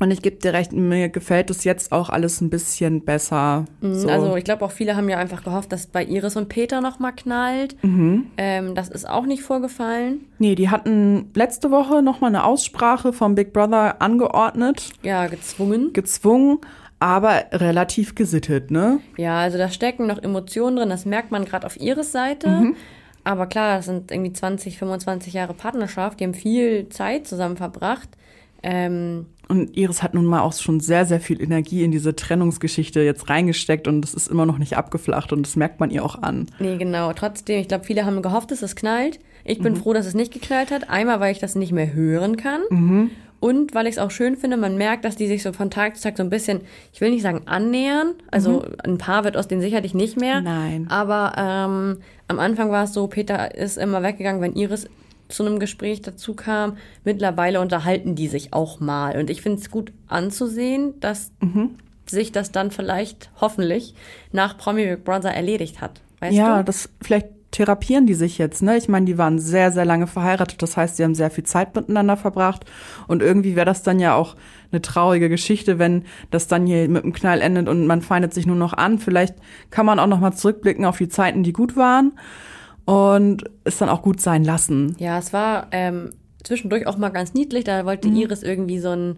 B: Und ich gebe dir recht, mir gefällt es jetzt auch alles ein bisschen besser. So.
C: Also ich glaube auch viele haben ja einfach gehofft, dass bei Iris und Peter noch mal knallt.
B: Mhm.
C: Ähm, das ist auch nicht vorgefallen.
B: nee, die hatten letzte Woche noch mal eine Aussprache vom Big Brother angeordnet,
C: Ja, gezwungen.
B: gezwungen, aber relativ gesittet, ne?
C: Ja, also da stecken noch Emotionen drin, das merkt man gerade auf Iris Seite. Aber klar, das sind irgendwie 20, 25 Jahre Partnerschaft, die haben viel Zeit zusammen verbracht. Ähm,
B: Und Iris hat nun mal auch schon sehr, sehr viel Energie in diese Trennungsgeschichte jetzt reingesteckt und das ist immer noch nicht abgeflacht und das merkt man ihr auch an.
C: nee, genau. Trotzdem, ich glaube, viele haben gehofft, dass es knallt. Ich bin froh, dass es nicht geknallt hat. Einmal, weil ich das nicht mehr hören kann. Und weil ich es auch schön finde, man merkt, dass die sich so von Tag zu Tag so ein bisschen, ich will nicht sagen annähern, also ein Paar wird aus denen sicherlich nicht mehr.
B: Nein.
C: Aber ähm, am Anfang war es so, Peter ist immer weggegangen, wenn Iris zu einem Gespräch dazu kam. Mittlerweile unterhalten die sich auch mal. Und ich finde es gut anzusehen, dass sich das dann vielleicht, hoffentlich, nach Promi Big Brother erledigt hat. Weißt
B: ja,
C: du?
B: das vielleicht therapieren die sich jetzt, ne? Ich meine, die waren sehr, sehr lange verheiratet, das heißt, sie haben sehr viel Zeit miteinander verbracht und irgendwie wäre das dann ja auch eine traurige Geschichte, wenn das dann hier mit einem Knall endet und man feindet sich nur noch an. Vielleicht kann man auch noch mal zurückblicken auf die Zeiten, die gut waren und es dann auch gut sein lassen.
C: Ja, es war ähm, zwischendurch auch mal ganz niedlich. Da wollte
B: Mhm.
C: Iris irgendwie so, ein,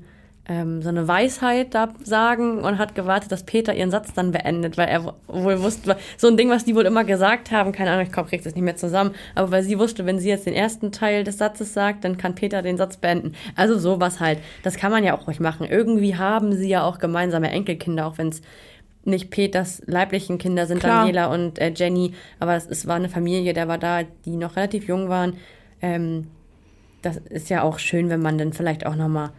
C: ähm, so eine Weisheit da sagen und hat gewartet, dass Peter ihren Satz dann beendet, weil er wohl wusste, so ein Ding, was die wohl immer gesagt haben, keine Ahnung, ich komm, krieg's jetzt nicht mehr zusammen, aber weil sie wusste, wenn sie jetzt den ersten Teil des Satzes sagt, dann kann Peter den Satz beenden. Also sowas halt. Das kann man ja auch ruhig machen. Irgendwie haben sie ja auch gemeinsame Enkelkinder, auch wenn es nicht Peters leiblichen Kinder sind,
B: Klar.
C: Daniela und äh, Jenny, aber es, es war eine Familie, der war da, die noch relativ jung waren. Ähm, das ist ja auch schön, wenn man dann vielleicht auch noch mal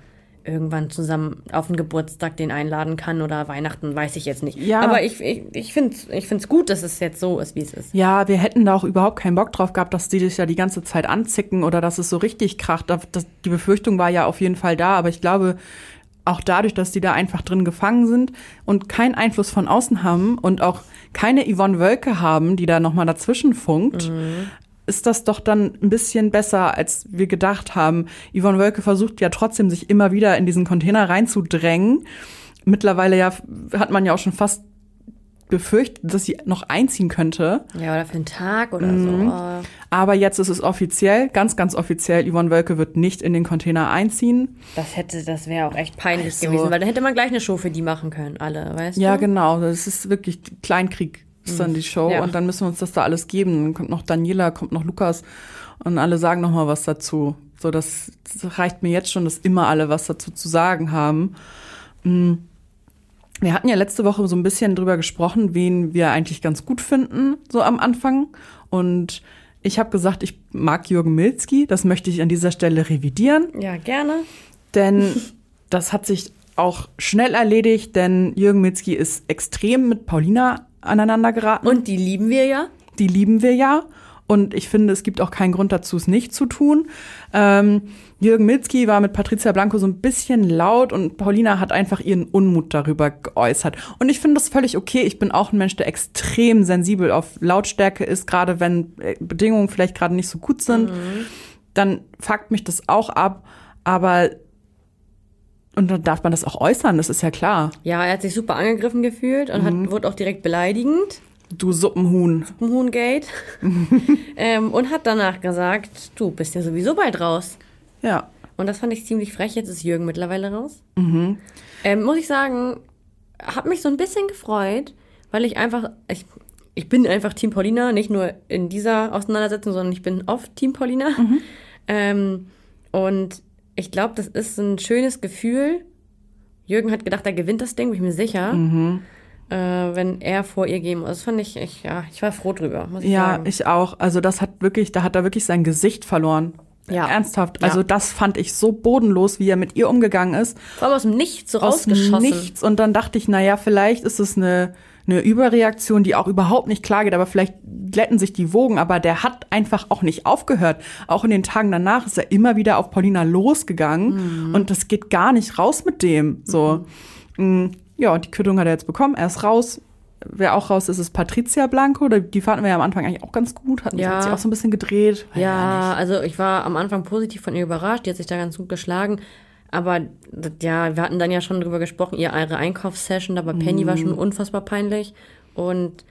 C: irgendwann zusammen auf den Geburtstag den einladen kann oder Weihnachten, weiß ich jetzt nicht.
B: Ja.
C: Aber ich, ich, ich finde es ich find's gut, dass es jetzt so ist, wie es ist.
B: Ja, wir hätten da auch überhaupt keinen Bock drauf gehabt, dass die sich ja die ganze Zeit anzicken oder dass es so richtig kracht. Das, die Befürchtung war ja auf jeden Fall da, aber ich glaube, auch dadurch, dass die da einfach drin gefangen sind und keinen Einfluss von außen haben und auch keine Yvonne Wölke haben, die da nochmal dazwischen funkt, ist das doch dann ein bisschen besser, als wir gedacht haben. Yvonne Wölke versucht ja trotzdem, sich immer wieder in diesen Container reinzudrängen. Mittlerweile ja hat man ja auch schon fast befürchtet, dass sie noch einziehen könnte.
C: Ja, oder für einen Tag oder
B: Mhm.
C: so. Oh.
B: Aber jetzt ist es offiziell, ganz, ganz offiziell, Yvonne Wölke wird nicht in den Container einziehen.
C: Das hätte, das wäre auch echt peinlich
B: Also-
C: gewesen, weil dann hätte man gleich eine Show für die machen können, alle, weißt
B: Ja,
C: du?
B: genau. Das ist wirklich Kleinkrieg ist dann die Show.
C: Ja.
B: Und dann müssen wir uns das da alles geben. Dann kommt noch Daniela, kommt noch Lukas und alle sagen noch mal was dazu. So, das, das reicht mir jetzt schon, dass immer alle was dazu zu sagen haben. Mm. Wir hatten ja letzte Woche so ein bisschen drüber gesprochen, wen wir eigentlich ganz gut finden, so am Anfang. Und ich habe gesagt, ich mag Jürgen Milzki. Das möchte ich an dieser Stelle revidieren.
C: Ja, gerne.
B: Denn *laughs* das hat sich auch schnell erledigt, denn Jürgen Milzki ist extrem mit Paulina aneinander geraten.
C: Und die lieben wir ja.
B: die lieben wir ja. Und ich finde, es gibt auch keinen Grund dazu, es nicht zu tun. Ähm, Jürgen Milzki war mit Patricia Blanco so ein bisschen laut und Paulina hat einfach ihren Unmut darüber geäußert. Und ich finde das völlig okay. Ich bin auch ein Mensch, der extrem sensibel auf Lautstärke ist, gerade wenn äh, Bedingungen vielleicht gerade nicht so gut sind. Mhm. Dann fuckt mich das auch ab. Aber und dann darf man das auch äußern, das ist ja klar.
C: Ja, er hat sich super angegriffen gefühlt und mhm. hat, wurde auch direkt beleidigend.
B: Du Suppenhuhn.
C: Suppenhuhn-Gate. *laughs* ähm, und hat danach gesagt, du bist ja sowieso bald raus.
B: Ja.
C: Und das fand ich ziemlich frech. Jetzt ist Jürgen mittlerweile raus. Mhm. Ähm, muss ich sagen, hat mich so ein bisschen gefreut, weil ich einfach, ich, ich bin einfach Team Paulina, nicht nur in dieser Auseinandersetzung, sondern ich bin oft Team Paulina. Mhm. Ähm, und ich glaube, das ist ein schönes Gefühl. Jürgen hat gedacht, er gewinnt das Ding, bin ich mir sicher. Mhm. Äh, wenn er vor ihr gehen muss. Das fand ich, ich, ja, ich war froh drüber, muss ich
B: ja,
C: sagen.
B: Ja, ich auch. Also das hat wirklich, da hat er wirklich sein Gesicht verloren. Ja. Ernsthaft. Also ja. das fand ich so bodenlos, wie er mit ihr umgegangen ist.
C: Vor allem aus dem Nichts so aus rausgeschossen. Aus Nichts.
B: Und dann dachte ich, naja, vielleicht ist es eine, eine Überreaktion, die auch überhaupt nicht klar geht, aber vielleicht glätten sich die Wogen. Aber der hat einfach auch nicht aufgehört. Auch in den Tagen danach ist er immer wieder auf Paulina losgegangen. Mhm. Und das geht gar nicht raus mit dem. So. Mhm. Ja, die Quittung hat er jetzt bekommen. Er ist raus wer auch raus ist, ist Patricia Blanco. Die fanden wir ja am Anfang eigentlich auch ganz gut. Hat, ja. sich auch so ein bisschen gedreht.
C: Ja, ja also ich war am Anfang positiv von ihr überrascht. Die hat sich da ganz gut geschlagen. Aber ja, wir hatten dann ja schon drüber gesprochen, ihr ihre Einkaufssession da bei Penny mm. war schon mhm. unfassbar peinlich. Und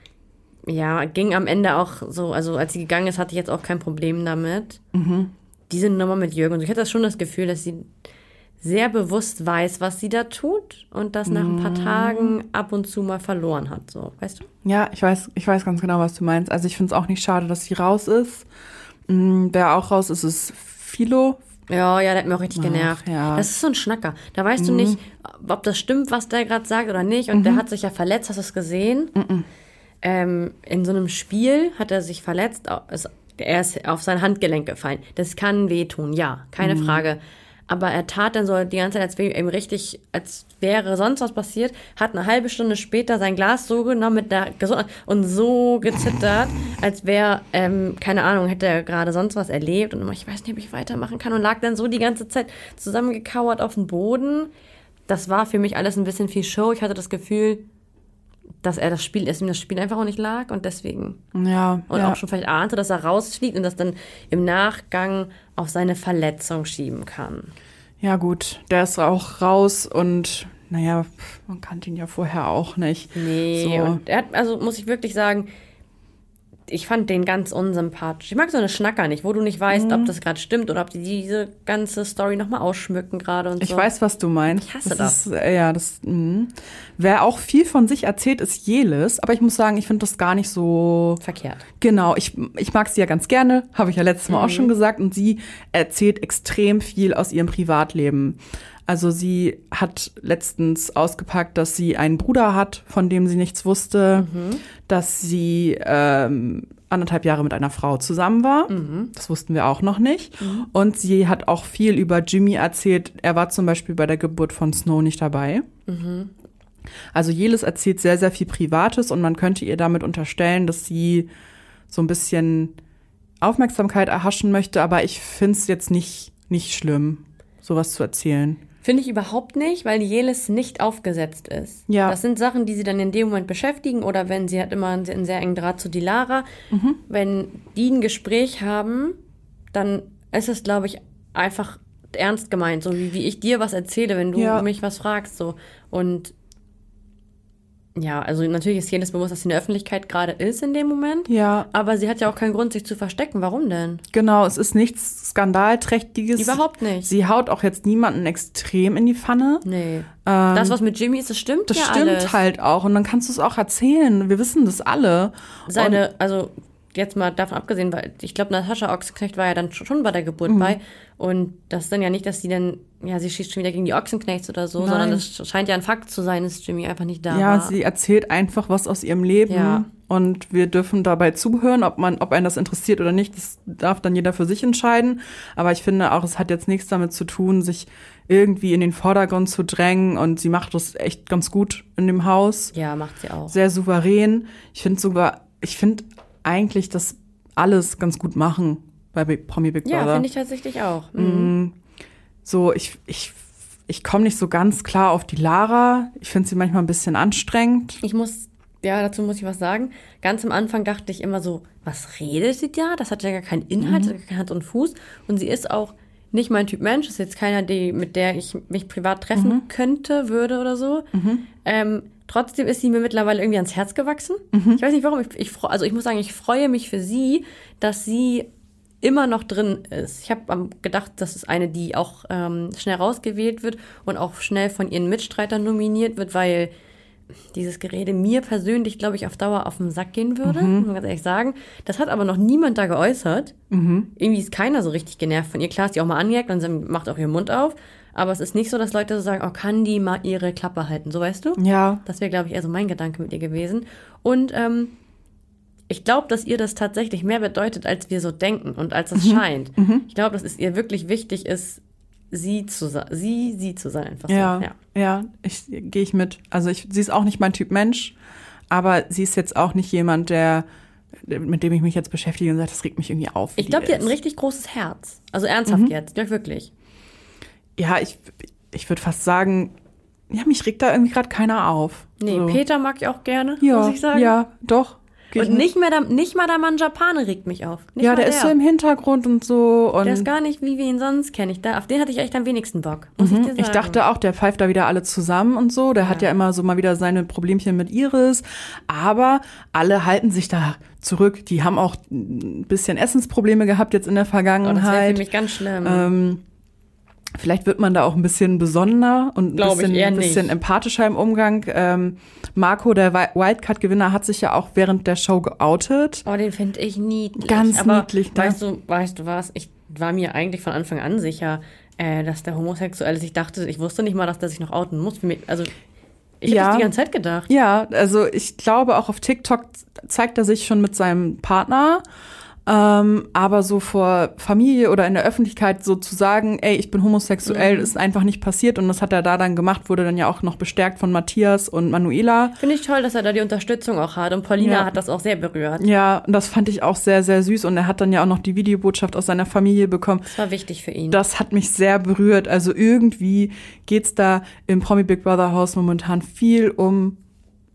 C: ja, ging am Ende auch so, also als sie gegangen ist, hatte ich jetzt auch kein Problem damit. Mhm. Diese Nummer mit Jürgen. Und ich hatte schon das Gefühl, dass sie sehr bewusst weiß, was sie da tut und das nach ein paar mhm. Tagen ab und zu mal verloren hat, so, weißt du?
B: Ja, ich weiß, ich weiß ganz genau, was du meinst. Also ich finde es auch nicht schade, dass sie raus ist. Mhm, wer auch raus ist, ist Philo.
C: Ja, ja, der hat mir auch richtig Ach, genervt. Ja. Das ist so ein Schnacker. Da weißt mhm. du nicht, ob das stimmt, was der gerade sagt oder nicht. Und mhm. der hat sich ja verletzt, hast du es gesehen? Mhm. Ähm, in so einem Spiel hat er sich verletzt. Er ist auf sein Handgelenk gefallen. Das kann wehtun, ja, keine mhm. Frage aber er tat dann so die ganze Zeit, als wäre ihm richtig, als wäre sonst was passiert, hat eine halbe Stunde später sein Glas so genommen mit der Gesundheit und so gezittert, als wäre, ähm, keine Ahnung, hätte er gerade sonst was erlebt und immer, ich weiß nicht, ob ich weitermachen kann und lag dann so die ganze Zeit zusammengekauert auf dem Boden. Das war für mich alles ein bisschen viel Show. Ich hatte das Gefühl, dass er das Spiel, dass ihm das Spiel einfach auch nicht lag und deswegen.
B: Ja.
C: Und
B: ja.
C: auch schon vielleicht ahnte, dass er rausfliegt und das dann im Nachgang auf seine Verletzung schieben kann.
B: Ja, gut, der ist auch raus und naja, man kannte ihn ja vorher auch nicht.
C: Nee, so. und er hat, also muss ich wirklich sagen, ich fand den ganz unsympathisch. Ich mag so eine Schnacker nicht, wo du nicht weißt, mhm. ob das gerade stimmt oder ob die diese ganze Story nochmal ausschmücken gerade und
B: ich
C: so.
B: Ich weiß, was du meinst.
C: Ich hasse das. das.
B: Ist, äh, ja, das. Mh. Wer auch viel von sich erzählt, ist Jelis, aber ich muss sagen, ich finde das gar nicht so
C: verkehrt.
B: Genau, ich, ich mag sie ja ganz gerne, habe ich ja letztes Mal mhm. auch schon gesagt, und sie erzählt extrem viel aus ihrem Privatleben. Also sie hat letztens ausgepackt, dass sie einen Bruder hat, von dem sie nichts wusste, mhm. dass sie ähm, anderthalb Jahre mit einer Frau zusammen war. Mhm. Das wussten wir auch noch nicht. Mhm. Und sie hat auch viel über Jimmy erzählt. Er war zum Beispiel bei der Geburt von Snow nicht dabei. Mhm. Also Jelis erzählt sehr, sehr viel Privates und man könnte ihr damit unterstellen, dass sie so ein bisschen Aufmerksamkeit erhaschen möchte, aber ich finde es jetzt nicht, nicht schlimm, sowas zu erzählen.
C: Finde ich überhaupt nicht, weil Jelis nicht aufgesetzt ist. Ja. Das sind Sachen, die sie dann in dem Moment beschäftigen oder wenn sie hat immer einen sehr engen Draht zu Dilara. Mhm. Wenn die ein Gespräch haben, dann ist es, glaube ich, einfach ernst gemeint, so wie, wie ich dir was erzähle, wenn du ja. mich was fragst. So. Und ja, also natürlich ist jedes bewusst, dass sie in der Öffentlichkeit gerade ist in dem Moment.
B: Ja.
C: Aber sie hat ja auch keinen Grund, sich zu verstecken. Warum denn?
B: Genau, es ist nichts Skandalträchtiges.
C: Überhaupt nicht.
B: Sie haut auch jetzt niemanden extrem in die Pfanne.
C: Nee. Ähm, das, was mit Jimmy ist, das stimmt
B: das
C: ja
B: stimmt
C: alles.
B: halt auch. Und dann kannst du es auch erzählen. Wir wissen das alle.
C: Seine, Und also jetzt mal davon abgesehen, weil ich glaube, Natascha Ochsenknecht war ja dann schon bei der Geburt mhm. bei. Und das ist dann ja nicht, dass sie dann, ja, sie schießt schon wieder gegen die Ochsenknechts oder so, Nein. sondern das scheint ja ein Fakt zu sein, dass Jimmy einfach nicht da
B: ja,
C: war.
B: Ja, sie erzählt einfach was aus ihrem Leben. Ja. Und wir dürfen dabei zuhören, ob man, ob einen das interessiert oder nicht, das darf dann jeder für sich entscheiden. Aber ich finde auch, es hat jetzt nichts damit zu tun, sich irgendwie in den Vordergrund zu drängen. Und sie macht das echt ganz gut in dem Haus.
C: Ja, macht sie auch.
B: Sehr souverän. Ich finde sogar, ich finde eigentlich, dass alles ganz gut machen bei Promi Big Brother.
C: Ja, finde ich tatsächlich auch. Mhm.
B: So, ich, ich, ich komme nicht so ganz klar auf die Lara. Ich finde sie manchmal ein bisschen anstrengend.
C: Ich muss, ja, dazu muss ich was sagen. Ganz am Anfang dachte ich immer so, was redet sie da? Das hat ja gar keinen Inhalt, das hat gar keinen Hand und Fuß. Und sie ist auch nicht mein Typ Mensch. Das ist jetzt keiner, die, mit der ich mich privat treffen könnte, würde oder so. Ähm, trotzdem ist sie mir mittlerweile irgendwie ans Herz gewachsen. Ich weiß nicht warum. Ich, ich, also ich muss sagen, ich freue mich für sie, dass sie immer noch drin ist. Ich habe gedacht, das ist eine, die auch ähm, schnell rausgewählt wird und auch schnell von ihren Mitstreitern nominiert wird, weil dieses Gerede mir persönlich, glaube ich, auf Dauer auf den Sack gehen würde, muss man ganz ehrlich sagen. Das hat aber noch niemand da geäußert. Irgendwie ist keiner so richtig genervt von ihr. Klar ist die auch mal angeeckt und sie macht auch ihren Mund auf. Aber es ist nicht so, dass Leute so sagen, oh, kann die mal ihre Klappe halten, so weißt du?
B: Ja.
C: Das wäre, glaube ich, eher so mein Gedanke mit ihr gewesen. Und ähm, ich glaube, dass ihr das tatsächlich mehr bedeutet, als wir so denken und als es scheint. Ich glaube, dass es ihr wirklich wichtig ist, sie zu sein, sie, sie zu sein. Einfach
B: Ja,
C: so.
B: ja,
C: ja.
B: ich gehe ich mit. Also ich, sie ist auch nicht mein Typ Mensch, aber sie ist jetzt auch nicht jemand, der mit dem ich mich jetzt beschäftige und sagt, das regt mich irgendwie auf.
C: Ich glaube, die hat ein richtig großes Herz. Also ernsthaft jetzt, glaube wirklich.
B: Ja, ich, ich würde fast sagen, ja, mich regt da irgendwie gerade keiner auf.
C: Nee,
B: so.
C: Peter mag ich auch gerne,
B: ja,
C: muss ich sagen.
B: Ja, doch.
C: Und nicht, mehr der, nicht mal der Mann Japane regt mich auf. Nicht
B: ja,
C: mal
B: der ist so im Hintergrund und so. Und
C: Der ist gar nicht, wie wir ihn sonst kennen. Ich, da, auf den hatte ich echt am wenigsten Bock, muss ich dir sagen.
B: Mhm. Ich dachte auch, der pfeift da wieder alle zusammen und so. Der hat ja immer so mal wieder seine Problemchen mit Iris. Aber alle halten sich da zurück. Die haben auch ein bisschen Essensprobleme gehabt jetzt in der
C: Oh, das wäre
B: Vergangenheit.
C: für mich ganz schlimm.
B: ähm, vielleicht wird man da auch ein bisschen besonnener und ein
C: Glaub ich
B: bisschen, ein bisschen empathischer im Umgang. Ähm, Marco, der Wi- Wildcard-Gewinner, hat sich ja auch während der Show geoutet.
C: Oh, den finde ich niedlich.
B: Ganz
C: Aber
B: niedlich, ne?
C: Weißt du, weißt du was? Ich war mir eigentlich von Anfang an sicher, äh, dass der homosexuell ist. Ich dachte, ich wusste nicht mal, dass der sich noch outen muss. Also, ich
B: Ja.
C: habe das die ganze Zeit gedacht.
B: Ja, also ich glaube, auch auf TikTok zeigt er sich schon mit seinem Partner. Ähm, aber so vor Familie oder in der Öffentlichkeit so zu sagen, ey, ich bin homosexuell, ist einfach nicht passiert. Und das hat er da dann gemacht, wurde dann ja auch noch bestärkt von Matthias und Manuela.
C: Finde ich toll, dass er da die Unterstützung auch hat. Und Paulina
B: Ja.
C: hat das auch sehr berührt.
B: Ja, und das fand ich auch sehr, sehr süß. Und er hat dann ja auch noch die Videobotschaft aus seiner Familie bekommen.
C: Das war wichtig für ihn.
B: Das hat mich sehr berührt. Also irgendwie geht's da im Promi Big Brother Haus momentan viel um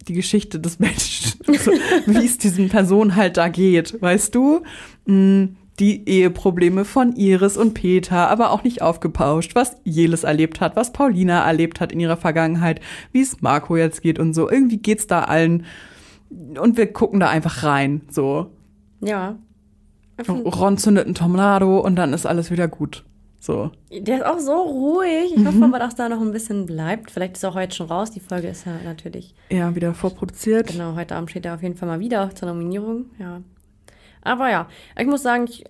B: die Geschichte des Menschen, *laughs* also, wie es diesen Personen halt da geht, weißt du? Mm, Die Eheprobleme von Iris und Peter, aber auch nicht aufgepauscht, was Jelis erlebt hat, was Paulina erlebt hat in ihrer Vergangenheit, wie es Marco jetzt geht und so. Irgendwie geht's da allen und wir gucken da einfach rein, so.
C: ja.
B: Ron zündet einen Tornado und dann ist alles wieder gut. So.
C: Der ist auch so ruhig. Ich
B: Mhm.
C: hoffe aber, dass da noch ein bisschen bleibt. Vielleicht ist er auch heute schon raus. Die Folge ist ja natürlich
B: Ja, wieder vorproduziert.
C: Genau, heute Abend steht er auf jeden Fall mal wieder zur Nominierung, ja. Aber ja, ich muss sagen, ich,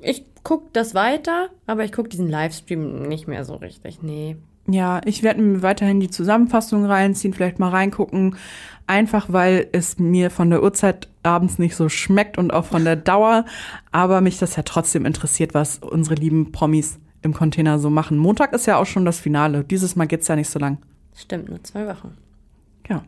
C: ich gucke das weiter, aber ich gucke diesen Livestream nicht mehr so richtig. Nee.
B: Ja, ich werde mir weiterhin die Zusammenfassung reinziehen, vielleicht mal reingucken. Einfach weil es mir von der Uhrzeit abends nicht so schmeckt und auch von der Dauer. Aber mich das ja trotzdem interessiert, was unsere lieben Promis im Container so machen. Montag ist ja auch schon das Finale. Dieses Mal geht's ja nicht so lang.
C: Stimmt, nur zwei Wochen.
B: Ja.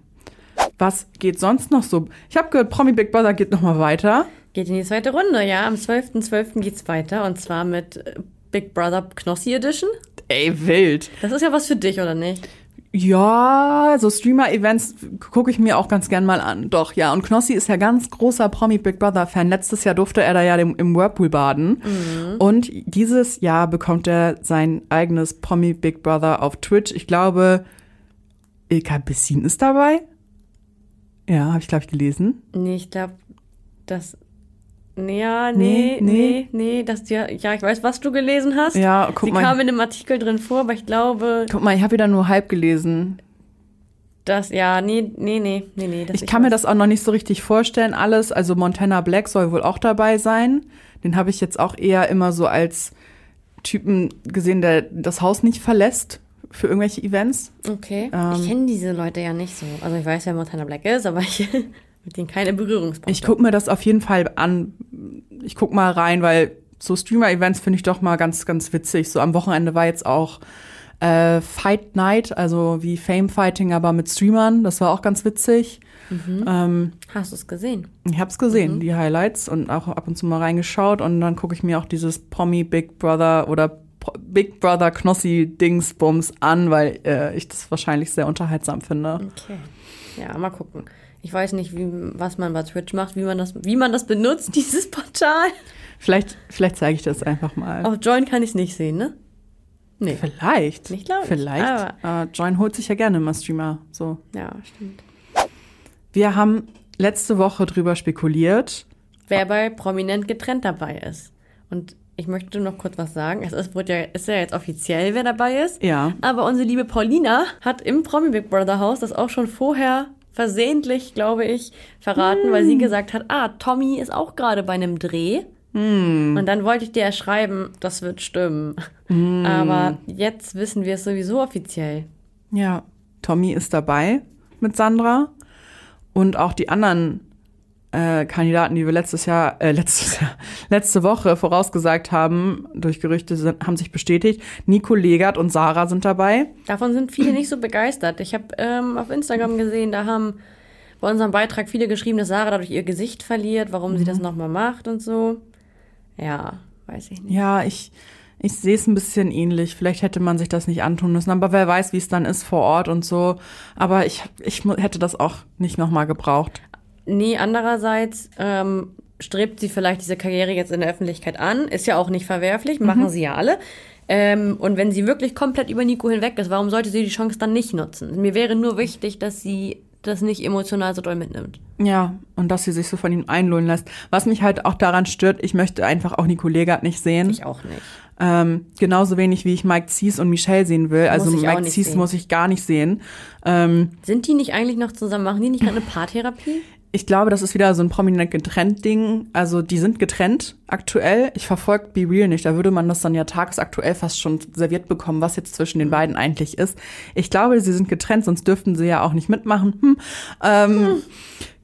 B: Was geht sonst noch so? Ich habe gehört, Promi Big Brother geht noch mal weiter.
C: Geht in die zweite Runde, ja. Am 12.12. geht's weiter und zwar mit äh, Big Brother Knossi Edition.
B: Ey, wild.
C: Das ist ja was für dich, oder nicht?
B: Ja, so Streamer-Events gucke ich mir auch ganz gern mal an. Doch, ja. Und Knossi ist ja ganz großer Promi Big Brother-Fan. Letztes Jahr durfte er da ja im, im Whirlpool baden. Und dieses Jahr bekommt er sein eigenes Promi Big Brother auf Twitch. Ich glaube, Ilka Bessin ist dabei. Ja, habe ich, glaube ich, gelesen.
C: Nee, ich glaube, das. Ja, nee,
B: Nee,
C: nee,
B: nee.
C: nee, das ja, ja, ich weiß, was du gelesen hast.
B: Ja, guck
C: Sie
B: mal.
C: kam in dem Artikel drin vor, aber ich glaube,
B: Guck mal, ich habe wieder nur halb gelesen.
C: Das, ja, nee, nee, nee, nee, nee. Das
B: Ich kann mir das auch noch nicht so richtig vorstellen, alles. Also Montana Black soll wohl auch dabei sein. Den habe ich jetzt auch eher immer so als Typen gesehen, der das Haus nicht verlässt für irgendwelche Events.
C: Okay.
B: Ähm.
C: ich kenne diese Leute ja nicht so. Also ich weiß, wer Montana Black ist, aber ich mit denen keine Berührungspunkte.
B: Ich gucke mir das auf jeden Fall an. Ich guck mal rein, weil so Streamer-Events finde ich doch mal ganz, ganz witzig. So am Wochenende war jetzt auch Äh, Fight Night, also wie Fame Fighting, aber mit Streamern. Das war auch ganz witzig. Ähm,
C: Hast du es gesehen?
B: ich habe es gesehen, die Highlights und auch ab und zu mal reingeschaut und dann gucke ich mir auch dieses Promi Big Brother oder Big Brother Knossi Dingsbums an, weil äh, ich das wahrscheinlich sehr unterhaltsam finde.
C: Okay. Ja, mal gucken. Ich weiß nicht, wie, was man bei Twitch macht, wie man das, wie man das benutzt, *laughs* dieses Portal.
B: Vielleicht, vielleicht zeige ich das einfach mal.
C: Auf Join kann ich es nicht sehen, ne? Nee.
B: Vielleicht.
C: Ich.
B: Vielleicht. Äh, Join holt sich ja gerne immer Streamer. So.
C: Ja, stimmt.
B: Wir haben letzte Woche drüber spekuliert.
C: Wer bei Prominent getrennt dabei ist. Und ich möchte noch kurz was sagen. Es ist, wird ja, ist ja jetzt offiziell, wer dabei ist.
B: Ja.
C: Aber unsere liebe Paulina hat im Promi Big Brother Haus das auch schon vorher versehentlich, glaube ich, verraten, weil sie gesagt hat, ah, Tommy ist auch gerade bei einem Dreh. Und dann wollte ich dir ja schreiben, das wird stimmen. Aber jetzt wissen wir es sowieso offiziell.
B: Ja. Tommy ist dabei mit Sandra. Und auch die anderen äh, Kandidaten, die wir letztes Jahr, äh, letztes Jahr, *laughs* letzte Woche vorausgesagt haben, durch Gerüchte sind, haben sich bestätigt. Nico Legert und Sarah sind dabei.
C: Davon sind viele nicht so begeistert. Ich habe ähm, auf Instagram gesehen, da haben bei unserem Beitrag viele geschrieben, dass Sarah dadurch ihr Gesicht verliert, warum sie das nochmal macht und so. Ja, weiß ich nicht.
B: Ja, ich, ich sehe es ein bisschen ähnlich. Vielleicht hätte man sich das nicht antun müssen, aber wer weiß, wie es dann ist vor Ort und so. Aber ich, ich hätte das auch nicht nochmal gebraucht.
C: Nee, andererseits ähm, strebt sie vielleicht diese Karriere jetzt in der Öffentlichkeit an. Ist ja auch nicht verwerflich, machen sie ja alle. Ähm, und wenn sie wirklich komplett über Nico hinweg ist, warum sollte sie die Chance dann nicht nutzen? Mir wäre nur wichtig, dass sie das nicht emotional so doll mitnimmt.
B: Ja, und dass sie sich so von ihm einlullen lässt. Was mich halt auch daran stört, ich möchte einfach auch Nico Legert nicht sehen.
C: Ich auch nicht.
B: Ähm, genauso wenig wie ich Mike Zies und Michelle sehen will. Also Mike Zies
C: sehen.
B: muss ich gar nicht sehen. Ähm,
C: Sind die nicht eigentlich noch zusammen? Machen die nicht gerade eine Paartherapie?
B: Ich glaube, das ist wieder so ein prominent getrennt Ding. Also die sind getrennt aktuell. Ich verfolge Be Real nicht. Da würde man das dann ja tagesaktuell fast schon serviert bekommen, was jetzt zwischen den beiden eigentlich ist. Ich glaube, sie sind getrennt, sonst dürften sie ja auch nicht mitmachen. Hm. Ähm,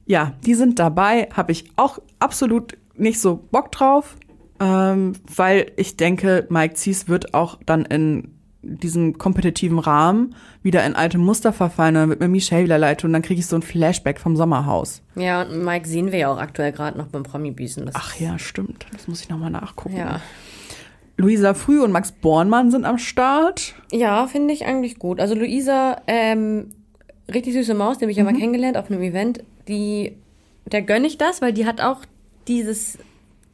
B: Ja, die sind dabei. Habe ich auch absolut nicht so Bock drauf, ähm, weil ich denke, Mike Zies wird auch dann in diesem kompetitiven Rahmen wieder in alte Muster verfallen. Dann wird mir Michelle wieder leid und dann kriege ich so ein Flashback vom Sommerhaus.
C: Ja, und Mike sehen wir ja auch aktuell gerade noch beim Promi-Büßen.
B: Ach ja, stimmt. Das muss ich nochmal nachgucken.
C: Ja,
B: Luisa Früh und Max Bornmann sind am Start.
C: ja finde ich eigentlich gut. Also Luisa, ähm, richtig süße Maus, die habe ich ja mal kennengelernt auf einem Event. Die, der gönne ich das, weil die hat auch dieses,